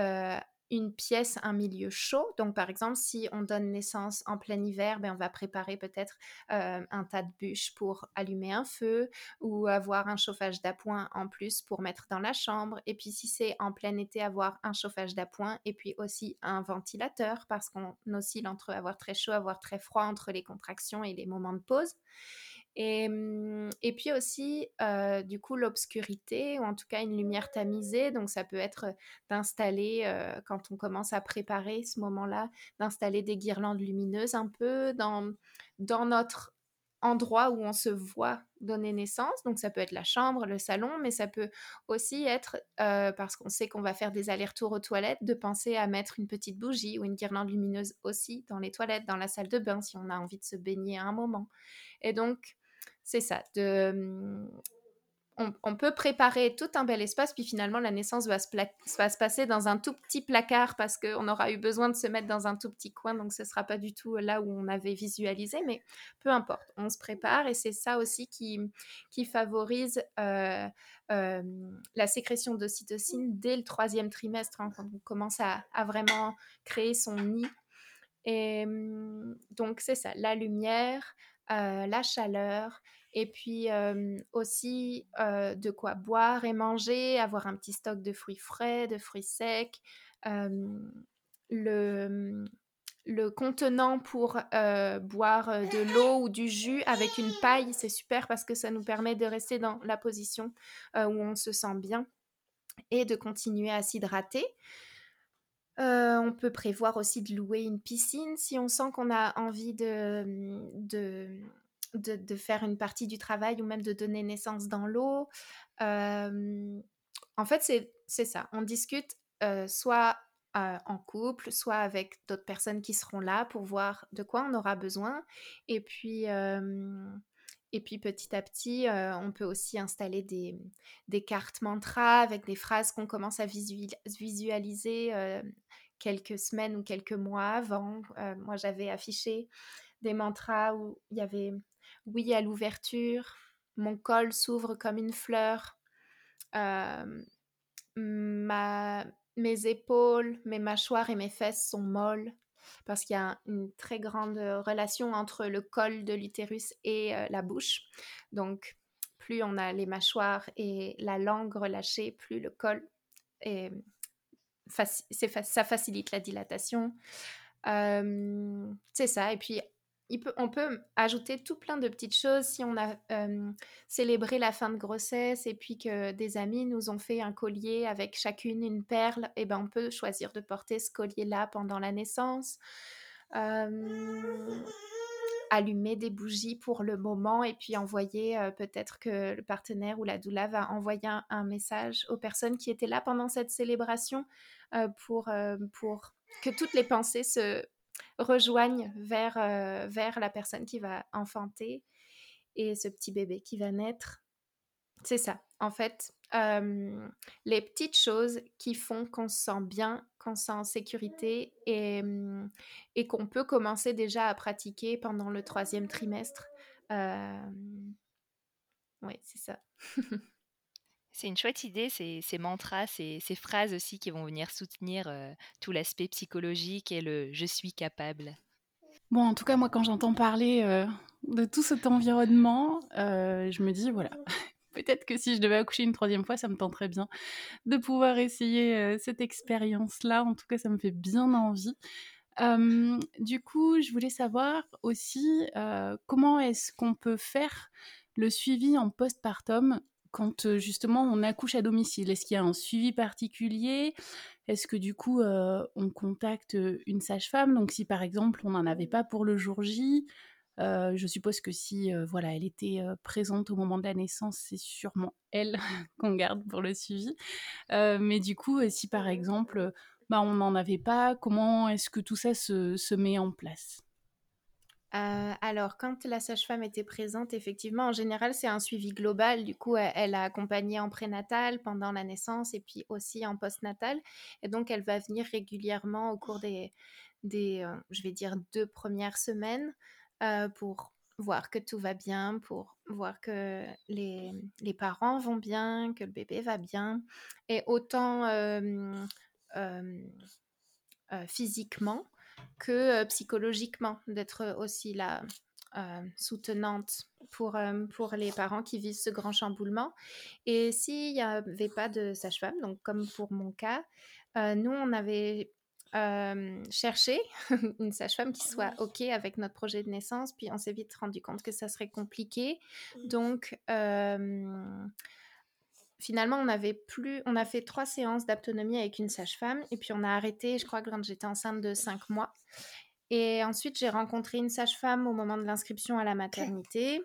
une pièce, un milieu chaud. Donc, par exemple, si on donne naissance en plein hiver, ben, on va préparer peut-être euh, un tas de bûches pour allumer un feu ou avoir un chauffage d'appoint en plus pour mettre dans la chambre. Et puis, si c'est en plein été, avoir un chauffage d'appoint et puis aussi un ventilateur parce qu'on oscille entre avoir très chaud, avoir très froid entre les contractions et les moments de pause. Et, mmh, et, puis aussi, du coup, l'obscurité, ou en tout cas une lumière tamisée. Donc, ça peut être d'installer, quand on commence à préparer ce moment-là, d'installer des guirlandes lumineuses un peu dans, dans notre endroit où on se voit donner naissance. Donc, ça peut être la chambre, le salon, mais ça peut aussi être, parce qu'on sait qu'on va faire des allers-retours aux toilettes, de penser à mettre une petite bougie ou une guirlande lumineuse aussi dans les toilettes, dans la salle de bain, si on a envie de se baigner à un moment. Et donc, c'est ça. De, mmh, on, peut préparer tout un bel espace, puis finalement la naissance va se, se passer dans un tout petit placard parce qu'on aura eu besoin de se mettre dans un tout petit coin, donc ce ne sera pas du tout là où on avait visualisé, mais peu importe, on se prépare et c'est ça aussi qui, qui favorise euh, euh, la sécrétion d'ocytocine dès le troisième trimestre, hein, quand on commence à, à, vraiment créer son nid. Et mmh, donc c'est ça, la lumière, euh, la chaleur, et puis aussi de quoi boire et manger, avoir un petit stock de fruits frais, de fruits secs, le, le contenant pour boire de l'eau ou du jus avec une paille, c'est super parce que ça nous permet de rester dans la position où on se sent bien et de continuer à s'hydrater. On peut prévoir aussi de louer une piscine si on sent qu'on a envie de, de, de, faire une partie du travail ou même de donner naissance dans l'eau. en fait, c'est ça. On discute soit en couple, soit avec d'autres personnes qui seront là pour voir de quoi on aura besoin. Et puis, et puis petit à petit, on peut aussi installer des, cartes mantras avec des phrases qu'on commence à visualiser quelques semaines ou quelques mois avant. moi, j'avais affiché des mantras où il y avait oui à l'ouverture, mon col s'ouvre comme une fleur, euh, mes épaules, mes mâchoires et mes fesses sont molles parce qu'il y a une très grande relation entre le col de l'utérus et euh, la bouche. Donc, plus on a les mâchoires et la langue relâchée, plus le col est, ça facilite la dilatation. Euh, c'est ça. Et puis, on peut ajouter tout plein de petites choses si on a célébré la fin de grossesse et puis que des amis nous ont fait un collier avec chacune une perle, et eh ben on peut choisir de porter ce collier-là pendant la naissance. allumer des bougies pour le moment et puis envoyer peut-être que le partenaire ou la doula va envoyer un, message aux personnes qui étaient là pendant cette célébration pour, pour que toutes les pensées se rejoignent vers, euh, vers la personne qui va enfanter et ce petit bébé qui va naître. C'est ça. En fait, les petites choses qui font qu'on se sent bien, qu'on se sent en sécurité et, et qu'on peut commencer déjà à pratiquer pendant le troisième trimestre. Oui, c'est ça. C'est une chouette idée, ces, ces mantras, ces, phrases aussi qui vont venir soutenir tout l'aspect psychologique et le je suis capable. Bon, en tout cas, moi, quand j'entends parler de tout cet environnement, je me dis, voilà, peut-être que si je devais accoucher une troisième fois, ça me tenterait bien de pouvoir essayer cette expérience-là. En tout cas, ça me fait bien envie. du coup, je voulais savoir aussi comment est-ce qu'on peut faire le suivi en postpartum quand justement on accouche à domicile Est-ce qu'il y a un suivi particulier? Est-ce que du coup on contacte une sage-femme? Donc si par exemple on n'en avait pas pour le jour J, je suppose que si voilà elle était présente au moment de la naissance, c'est sûrement elle qu'on garde pour le suivi. mais du coup, si par exemple bah, on n'en avait pas, comment est-ce que tout ça se met en place? Euh, alors, quand la sage-femme était présente, effectivement, en général, c'est un suivi global. Du coup, elle, a accompagné en prénatal, pendant la naissance et puis aussi en postnatal. Et donc, elle va venir régulièrement au cours des, des euh, je vais dire, deux premières semaines euh, pour voir que tout va bien, pour voir que les, les, parents vont bien, que le bébé va bien. Et autant physiquement, que psychologiquement, d'être aussi là soutenante pour, pour les parents qui vivent ce grand chamboulement. Et s'il n'y avait pas de sage-femme, donc comme pour mon cas, nous, on avait cherché une sage-femme qui soit OK avec notre projet de naissance, puis on s'est vite rendu compte que ça serait compliqué. Donc, finalement, on avait plus, on a fait trois séances d'autonomie avec une sage-femme et puis on a arrêté, je crois, quand j'étais enceinte de cinq mois. Et ensuite, j'ai rencontré une sage-femme au moment de l'inscription à la maternité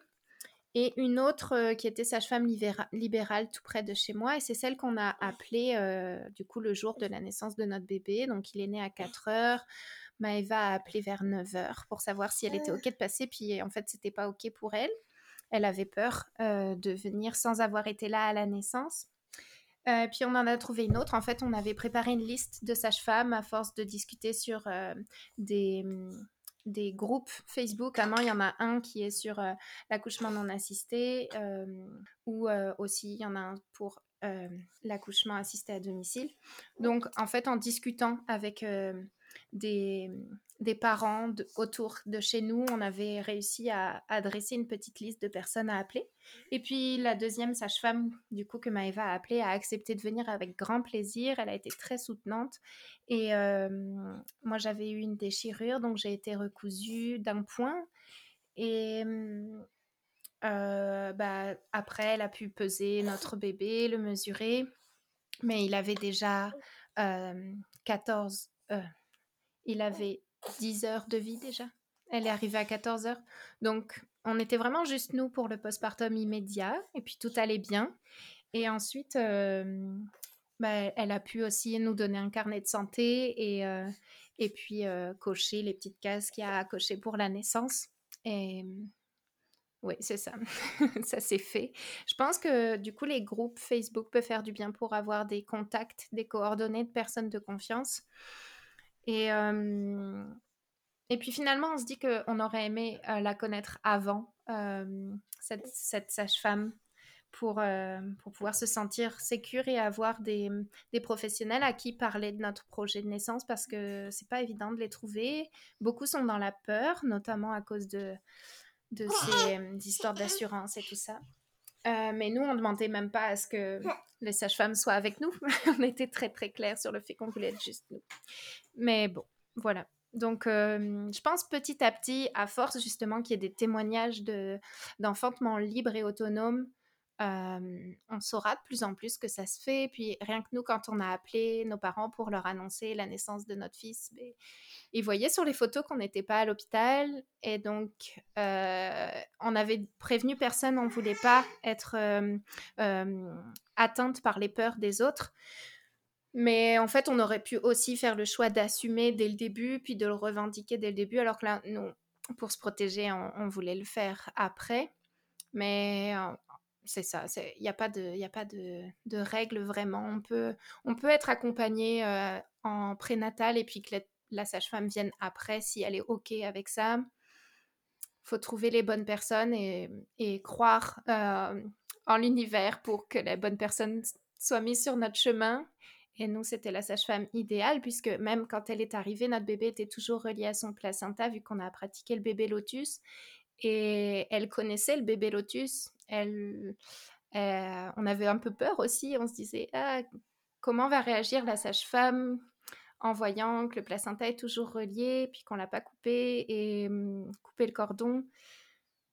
et une autre euh, qui était sage-femme libérale tout près de chez moi. Et c'est celle qu'on a appelée euh, du coup le jour de la naissance de notre bébé. Donc, il est né à 4 heures. Maëva a appelé vers 9 heures pour savoir si elle était OK de passer. Puis en fait, c'était pas OK pour elle. Elle avait peur euh, de venir sans avoir été là à la naissance. Euh, puis on en a trouvé une autre. En fait, on avait préparé une liste de sages-femmes à force de discuter sur euh, des, mm, des, groupes Facebook. Maintenant, il y en a un qui est sur l'accouchement non assisté, ou aussi il y en a un pour l'accouchement assisté à domicile. Donc, en fait, en discutant avec des, parents autour de chez nous, on avait réussi à, adresser une petite liste de personnes à appeler. Et puis la deuxième sage-femme, du coup, que Maëva a appelée, a accepté de venir avec grand plaisir. Elle a été très soutenante. Et euh, moi, j'avais eu une déchirure, donc j'ai été recousue d'un point. Et euh, bah, après, elle a pu peser notre bébé, le mesurer. Mais il avait déjà 14... Il avait 10 heures de vie déjà. Elle est arrivée à 14 heures. Donc, on était vraiment juste nous pour le postpartum immédiat. Et puis, tout allait bien. Et ensuite, euh, bah, elle a pu aussi nous donner un carnet de santé et, euh, et puis euh, cocher les petites cases qu'il y a à cocher pour la naissance. Et oui, c'est ça. ça s'est fait. Je pense que du coup, les groupes Facebook peuvent faire du bien pour avoir des contacts, des coordonnées de personnes de confiance. Et, et puis finalement, on se dit qu'on aurait aimé la connaître avant, cette, cette sage-femme, pour, pour pouvoir se sentir sécure et avoir des, des, professionnels à qui parler de notre projet de naissance parce que c'est pas évident de les trouver. Beaucoup sont dans la peur, notamment à cause de, de ces histoires d'assurance et tout ça. Mais nous, on ne demandait même pas à ce que les sages-femmes soient avec nous. on était très très clair sur le fait qu'on voulait être juste nous. Mais bon, voilà. Donc, euh, je pense petit à petit, à force justement qu'il y ait des témoignages d'enfantement libre et autonome, on saura de plus en plus que ça se fait. Puis rien que nous, quand on a appelé nos parents pour leur annoncer la naissance de notre fils, ben, ils voyaient sur les photos qu'on n'était pas à l'hôpital. Et donc, on avait prévenu personne, on ne voulait pas être atteinte par les peurs des autres. Mais en fait, on aurait pu aussi faire le choix d'assumer dès le début, puis de le revendiquer dès le début, alors que là, nous, pour se protéger, on, voulait le faire après. Mais c'est ça, il n'y a pas, de, y a pas de, règles vraiment. On peut, être accompagné en prénatal et puis que la, sage-femme vienne après si elle est OK avec ça. Faut trouver les bonnes personnes et, croire en l'univers pour que les bonnes personnes soient mises sur notre chemin. Et nous, c'était la sage-femme idéale, puisque même quand elle est arrivée, notre bébé était toujours relié à son placenta, vu qu'on a pratiqué le bébé lotus. Et elle connaissait le bébé lotus. Euh, on avait un peu peur aussi. On se disait, ah, comment va réagir la sage-femme en voyant que le placenta est toujours relié, puis qu'on l'a pas coupé et hum, coupé le cordon.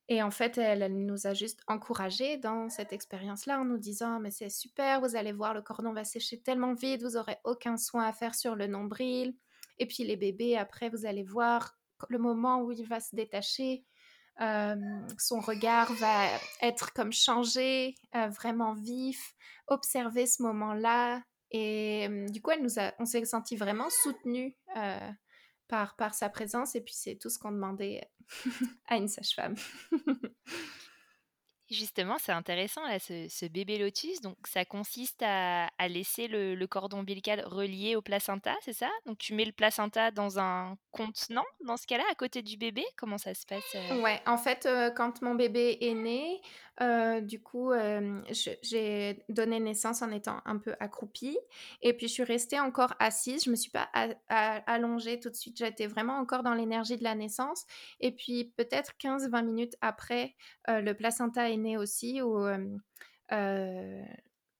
Et en fait, elle, nous a juste encouragés dans cette expérience-là en nous disant Mais c'est super, vous allez voir, le cordon va sécher tellement vite, vous n'aurez aucun soin à faire sur le nombril. Et puis les bébés, après, vous allez voir le moment où il va se détacher, son regard va être comme changé, euh, vraiment vif. Observer ce moment-là. Et euh, du coup, on s'est senti vraiment soutenus par, par sa présence. Et puis, c'est tout ce qu'on demandait à une sage-femme. Justement, c'est intéressant, ce, bébé lotus. Donc, ça consiste à, laisser le, cordon ombilical relié au placenta, c'est ça? Donc, tu mets le placenta dans un contenant, dans ce cas-là, à côté du bébé? Comment ça se passe euh? Ouais, en fait, euh, quand mon bébé est né, euh, du coup, j'ai donné naissance en étant un peu accroupie. Et puis, je suis restée encore assise. Je ne me suis pas allongée tout de suite. J'étais vraiment encore dans l'énergie de la naissance. Et puis, peut-être 15-20 minutes après, le placenta est né aussi.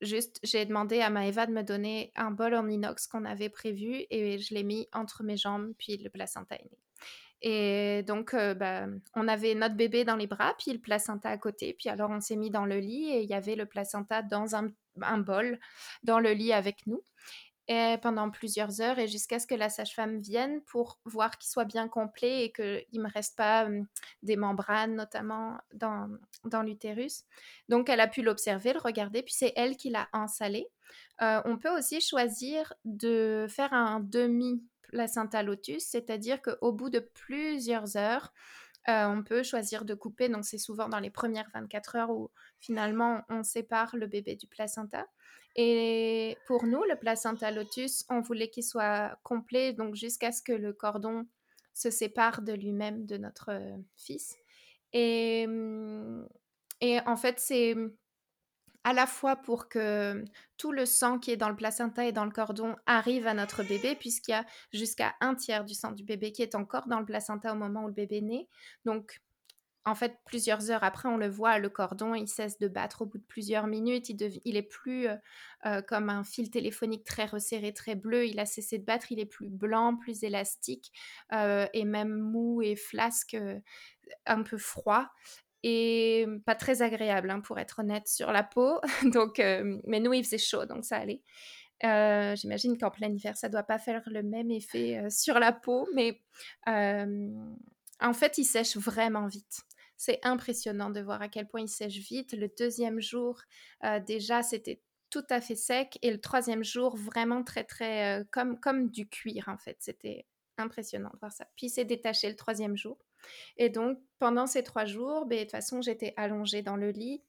Juste, j'ai demandé à Maëva de me donner un bol en inox qu'on avait prévu. Et je l'ai mis entre mes jambes. Puis, le placenta est né. Et donc, euh, bah, on avait notre bébé dans les bras, puis le placenta à côté. Puis alors, on s'est mis dans le lit et il y avait le placenta dans un, bol, dans le lit avec nous. Pendant plusieurs heures et jusqu'à ce que la sage-femme vienne pour voir qu'il soit bien complet et qu'il ne me reste pas des membranes, notamment dans, dans l'utérus. Donc, elle a pu l'observer, le regarder, puis c'est elle qui l'a ensalé. Euh, on peut aussi choisir de faire un demi placenta lotus, c'est-à-dire qu'au bout de plusieurs heures, euh, on peut choisir de couper, donc c'est souvent dans les premières 24 heures où finalement on sépare le bébé du placenta. Et pour nous, le placenta lotus, on voulait qu'il soit complet, donc jusqu'à ce que le cordon se sépare de lui-même de notre euh, fils. Hum, et en fait, c'est à la fois pour que tout le sang qui est dans le placenta et dans le cordon arrive à notre bébé, puisqu'il y a jusqu'à un tiers du sang du bébé qui est encore dans le placenta au moment où le bébé naît. Donc, en fait, plusieurs heures après, on le voit, le cordon, il cesse de battre au bout de plusieurs minutes. Il, est plus euh, euh, comme un fil téléphonique très resserré, très bleu. Il a cessé de battre. Il est plus blanc, plus élastique euh, et même mou et flasque, un peu froid et pas très agréable, hein, pour être honnête, sur la peau. donc, mais nous, il faisait chaud, donc ça allait. J'imagine qu'en plein hiver, ça doit pas faire le même effet sur la peau, mais en fait, il sèche vraiment vite. C'est impressionnant de voir à quel point il sèche vite. Le deuxième jour, déjà, c'était tout à fait sec, et le troisième jour, vraiment très, très comme, comme du cuir, en fait. C'était impressionnant de voir ça. Puis, il s'est détaché le troisième jour. Et donc, pendant ces trois jours, ben, de toute façon, j'étais allongée dans le lit.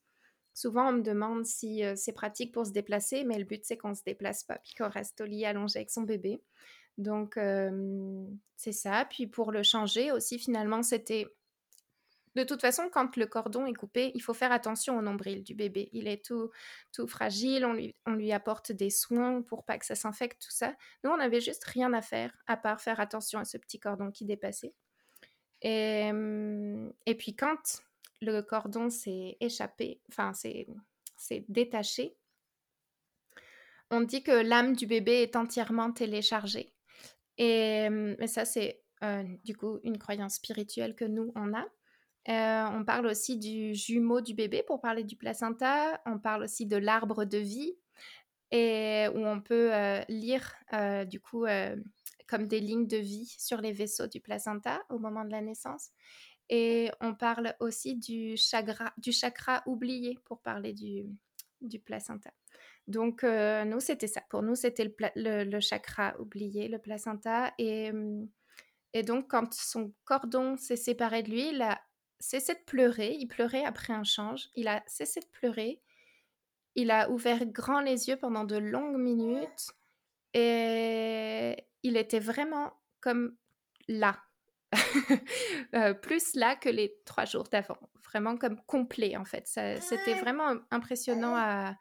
Souvent, on me demande si euh, c'est pratique pour se déplacer, mais le but, c'est qu'on ne se déplace pas, puis qu'on reste au lit allongé avec son bébé. Donc, c'est ça. Puis pour le changer aussi, finalement, c'était... De toute façon, quand le cordon est coupé, il faut faire attention au nombril du bébé. Il est tout, tout fragile, on lui, on lui apporte des soins pour pas que ça s'infecte, tout ça. Nous, on n'avait juste rien à faire à part faire attention à ce petit cordon qui dépassait. Et, puis quand le cordon s'est échappé, enfin c'est détaché, on dit que l'âme du bébé est entièrement téléchargée. Et, ça, c'est euh, du coup une croyance spirituelle que nous, on a. Euh, on parle aussi du jumeau du bébé pour parler du placenta. On parle aussi de l'arbre de vie et où on peut euh, lire du coup comme des lignes de vie sur les vaisseaux du placenta au moment de la naissance. Et on parle aussi du chakra, du chakra oublié pour parler du, placenta. Donc, euh, nous, c'était ça. Pour nous, c'était le, chakra oublié, le placenta. Et, et, donc, quand son cordon s'est séparé de lui, la, cessé de pleurer. Il pleurait après un change. Il a cessé de pleurer. Il a ouvert grand les yeux pendant de longues minutes. Et il était vraiment comme là. Euh, plus là que les trois jours d'avant. Vraiment comme complet, en fait. C'était vraiment impressionnant à,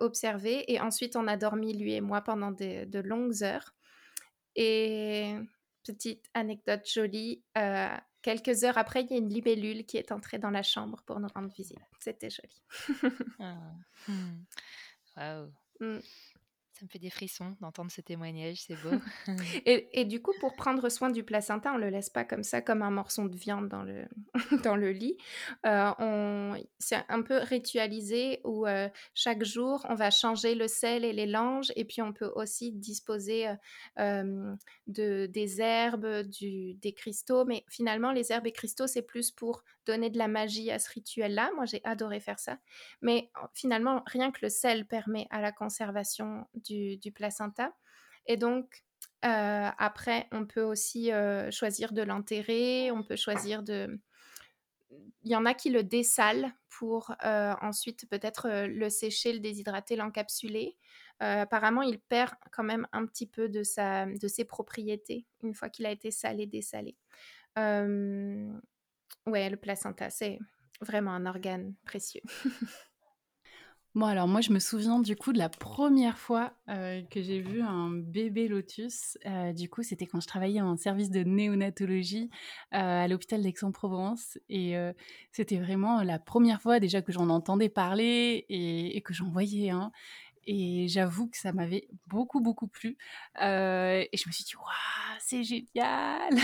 observer. Et ensuite, on a dormi, lui et moi, pendant de, longues heures. Et petite anecdote jolie, euh, quelques heures après, il y a une libellule qui est entrée dans la chambre pour nous rendre visite. C'était joli. ah. Wow. Hmm. Ça me fait des frissons d'entendre ce témoignage, c'est beau. et, du coup, pour prendre soin du placenta, on ne le laisse pas comme ça, comme un morceau de viande dans le, dans le lit. Euh, c'est un peu ritualisé où euh, chaque jour, on va changer le sel et les langes, et puis on peut aussi disposer euh, de, des herbes, du, des cristaux. Mais finalement, les herbes et cristaux, c'est plus pour donner de la magie à ce rituel-là. Moi, j'ai adoré faire ça. Mais finalement, rien que le sel permet à la conservation du, placenta. Et donc, euh, après, on peut aussi euh, choisir de l'enterrer, on peut choisir de... Il y en a qui le dessalent pour euh, ensuite peut-être le sécher, le déshydrater, l'encapsuler. apparemment, il perd quand même un petit peu de, sa, de ses propriétés une fois qu'il a été salé, dessalé. Ouais, le placenta, c'est vraiment un organe précieux. Bon, alors moi, je me souviens du coup de la première fois euh, que j'ai vu un bébé lotus. Euh, du coup, c'était quand je travaillais en service de néonatologie euh, à l'hôpital d'Aix-en-Provence. Et c'était vraiment la première fois déjà que j'en entendais parler et, que j'en voyais un. Et j'avoue que ça m'avait beaucoup, beaucoup plu. et je me suis dit, waouh, c'est génial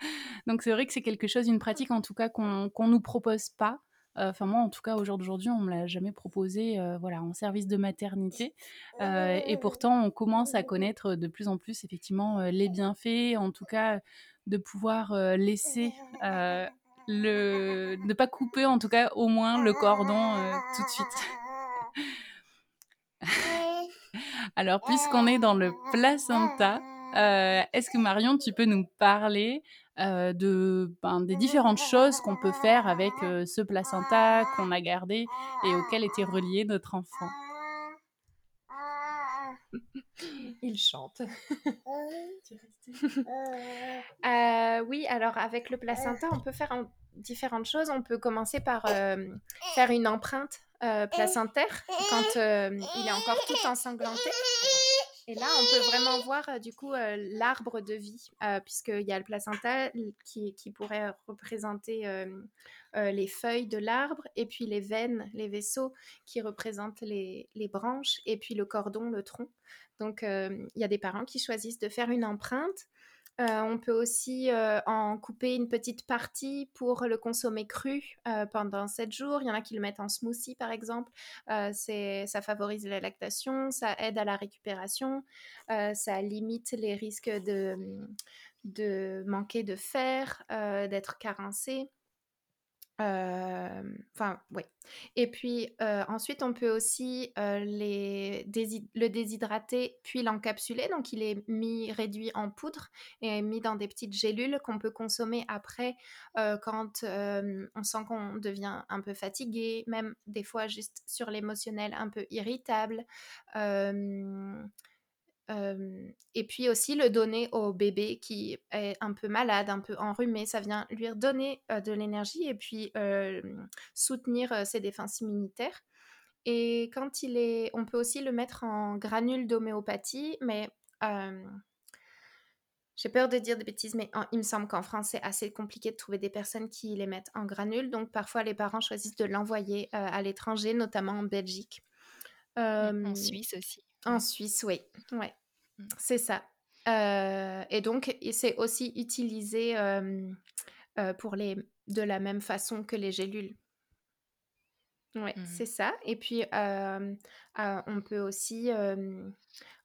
Donc c'est vrai que c'est quelque chose, une pratique en tout cas qu'on ne nous propose pas. Euh, enfin moi en tout cas au jour d'aujourd'hui on me l'a jamais proposé euh, voilà en service de maternité euh, et pourtant on commence à connaître de plus en plus effectivement les bienfaits en tout cas de pouvoir laisser le ne pas couper en tout cas au moins le cordon tout de suite. Alors puisqu'on est dans le placenta est-ce que Marion tu peux nous parler euh, de, ben, des différentes choses qu'on peut faire avec euh, ce placenta qu'on a gardé et auquel était relié notre enfant. Il chante. Euh, oui, alors avec le placenta, on peut faire différentes choses. On peut commencer par faire une empreinte placentaire quand il est encore tout ensanglanté. Et là, on peut vraiment voir euh, du coup euh, l'arbre de vie, euh, puisqu'il y a le placenta qui, pourrait représenter les feuilles de l'arbre, et puis les veines, les vaisseaux qui représentent les branches, et puis le cordon, le tronc. Donc, il y a des parents qui choisissent de faire une empreinte euh, on peut aussi euh, en couper une petite partie pour le consommer cru euh, pendant 7 jours. Il y en a qui le mettent en smoothie, par exemple. ça favorise la lactation, ça aide à la récupération, ça limite les risques de, de manquer de fer, d'être carencé. Enfin, oui. Et puis ensuite, on peut aussi les le déshydrater puis l'encapsuler. Donc, il est mis réduit en poudre et mis dans des petites gélules qu'on peut consommer après quand on sent qu'on devient un peu fatigué, même des fois juste sur l'émotionnel un peu irritable et puis aussi le donner au bébé qui est un peu malade, un peu enrhumé, ça vient lui redonner de l'énergie et puis soutenir ses défenses immunitaires. Et quand il est, on peut aussi le mettre en granule d'homéopathie, mais j'ai peur de dire des bêtises, mais il me semble qu'en France, c'est assez compliqué de trouver des personnes qui les mettent en granule. Donc, parfois, les parents choisissent de l'envoyer à l'étranger, notamment en Belgique. en Suisse aussi. En Suisse, oui. Ouais. Mmh. C'est ça. et donc, c'est aussi utilisé pour les, de la même façon que les gélules. Oui, mmh c'est ça. Et puis, on peut aussi,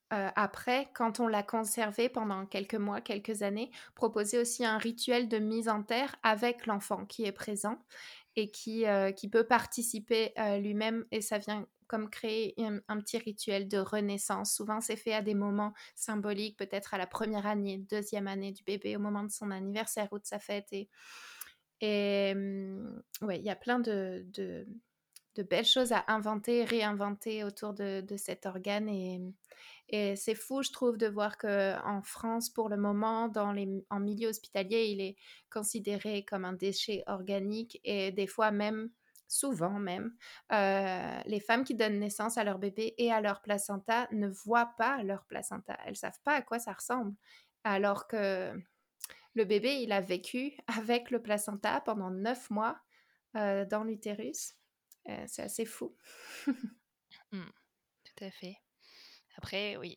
après, quand on l'a conservé pendant quelques mois, quelques années, proposer aussi un rituel de mise en terre avec l'enfant qui est présent et qui, qui peut participer lui-même. Et ça vient comme créer un, petit rituel de renaissance. Souvent, c'est fait à des moments symboliques, peut-être à la première année, deuxième année du bébé, au moment de son anniversaire ou de sa fête. Et, Et mmh, ouais, il y a plein de, de, belles choses à inventer, réinventer autour de, cet organe. Et, et c'est fou, je trouve, de voir qu'en France, pour le moment, dans les, en milieu hospitalier, il est considéré comme un déchet organique et des fois même, souvent même, euh, les femmes qui donnent naissance à leur bébé et à leur placenta ne voient pas leur placenta. Elles savent pas à quoi ça ressemble. Alors que le bébé, il a vécu avec le placenta pendant neuf mois euh, dans l'utérus. Euh, c'est assez fou. Mmh, tout à fait. Après, oui,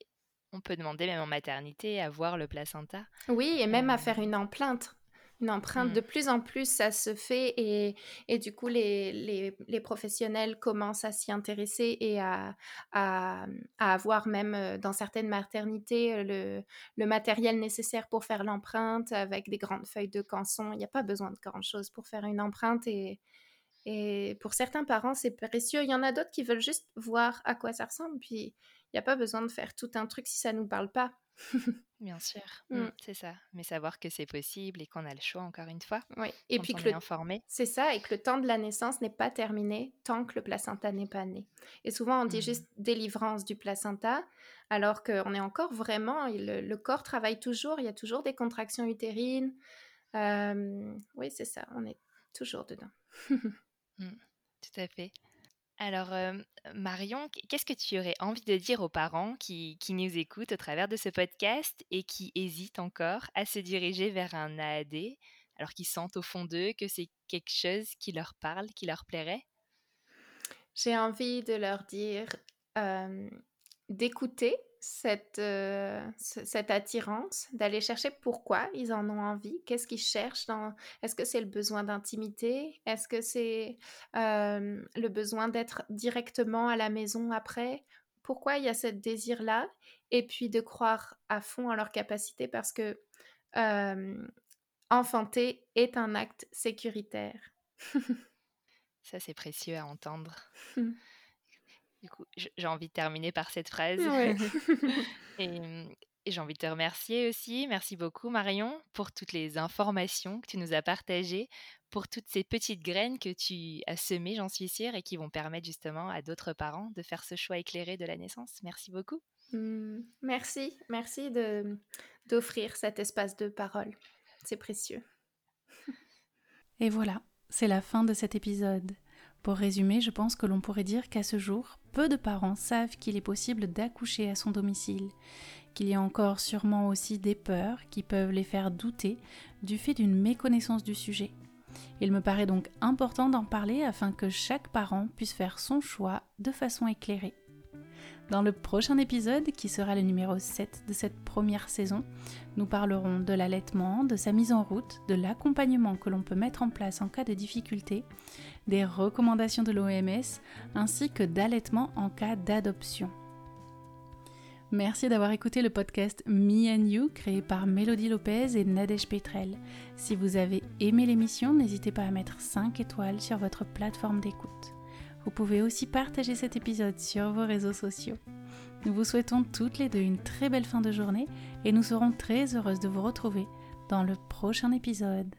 on peut demander même en maternité à voir le placenta. Oui, et même à faire une empreinte. Une empreinte, mmh, de plus en plus, ça se fait et, et du coup, les, les, les professionnels commencent à s'y intéresser et à, à, à avoir même euh, dans certaines maternités euh, le, le matériel nécessaire pour faire l'empreinte avec des grandes feuilles de canson. Il n'y a pas besoin de grand-chose pour faire une empreinte et, et pour certains parents, c'est précieux. Il y en a d'autres qui veulent juste voir à quoi ça ressemble, puis il n'y a pas besoin de faire tout un truc si ça ne nous parle pas. bien sûr, Mm. mmh, c'est ça. Mais savoir que c'est possible et qu'on a le choix, encore une fois, Oui. Et puis on que est le informé. C'est ça, et que le temps de la naissance n'est pas terminé tant que le placenta n'est pas né. Et souvent, on dit Mmh, juste délivrance du placenta, alors qu'on est encore vraiment, le, le corps travaille toujours, il y a toujours des contractions utérines. Euh, oui, c'est ça, on est toujours dedans. mmh, tout à fait. Alors, euh, Marion, qu- qu'est-ce que tu aurais envie de dire aux parents qui, nous écoutent au travers de ce podcast et qui hésitent encore à se diriger vers un AAD, alors qu'ils sentent au fond d'eux que c'est quelque chose qui leur parle, qui leur plairait? J'ai envie de leur dire d'écouter cette, euh, ce- cette attirance, d'aller chercher pourquoi ils en ont envie, qu'est-ce qu'ils cherchent dans... Est-ce que c'est le besoin d'intimité? Est-ce que c'est euh, le besoin d'être directement à la maison après? Pourquoi il y a ce désir-là? Et puis de croire à fond en leur capacité parce que euh, enfanter est un acte sécuritaire. Ça, c'est précieux à entendre. Du coup, j'ai envie de terminer par cette phrase. Ouais. Et, et j'ai envie de te remercier aussi. Merci beaucoup, Marion, pour toutes les informations que tu nous as partagées, pour toutes ces petites graines que tu as semées, j'en suis sûre, et qui vont permettre justement à d'autres parents de faire ce choix éclairé de la naissance. Merci beaucoup. Hmm, Merci, merci de d'offrir cet espace de parole. C'est précieux. Et voilà, c'est la fin de cet épisode. Pour résumer, je pense que l'on pourrait dire qu'à ce jour, peu de parents savent qu'il est possible d'accoucher à son domicile, qu'il y a encore sûrement aussi des peurs qui peuvent les faire douter du fait d'une méconnaissance du sujet. Il me paraît donc important d'en parler afin que chaque parent puisse faire son choix de façon éclairée. Dans le prochain épisode, qui sera le numéro 7 de cette première saison, nous parlerons de l'allaitement, de sa mise en route, de l'accompagnement que l'on peut mettre en place en cas de difficulté, des recommandations de l'OMS, ainsi que d'allaitement en cas d'adoption. Merci d'avoir écouté le podcast Me and You créé par Mélodie Lopez et Nadège Petrel. Si vous avez aimé l'émission, n'hésitez pas à mettre 5 étoiles sur votre plateforme d'écoute. Vous pouvez aussi partager cet épisode sur vos réseaux sociaux. Nous vous souhaitons toutes les deux une très belle fin de journée et nous serons très heureuses de vous retrouver dans le prochain épisode.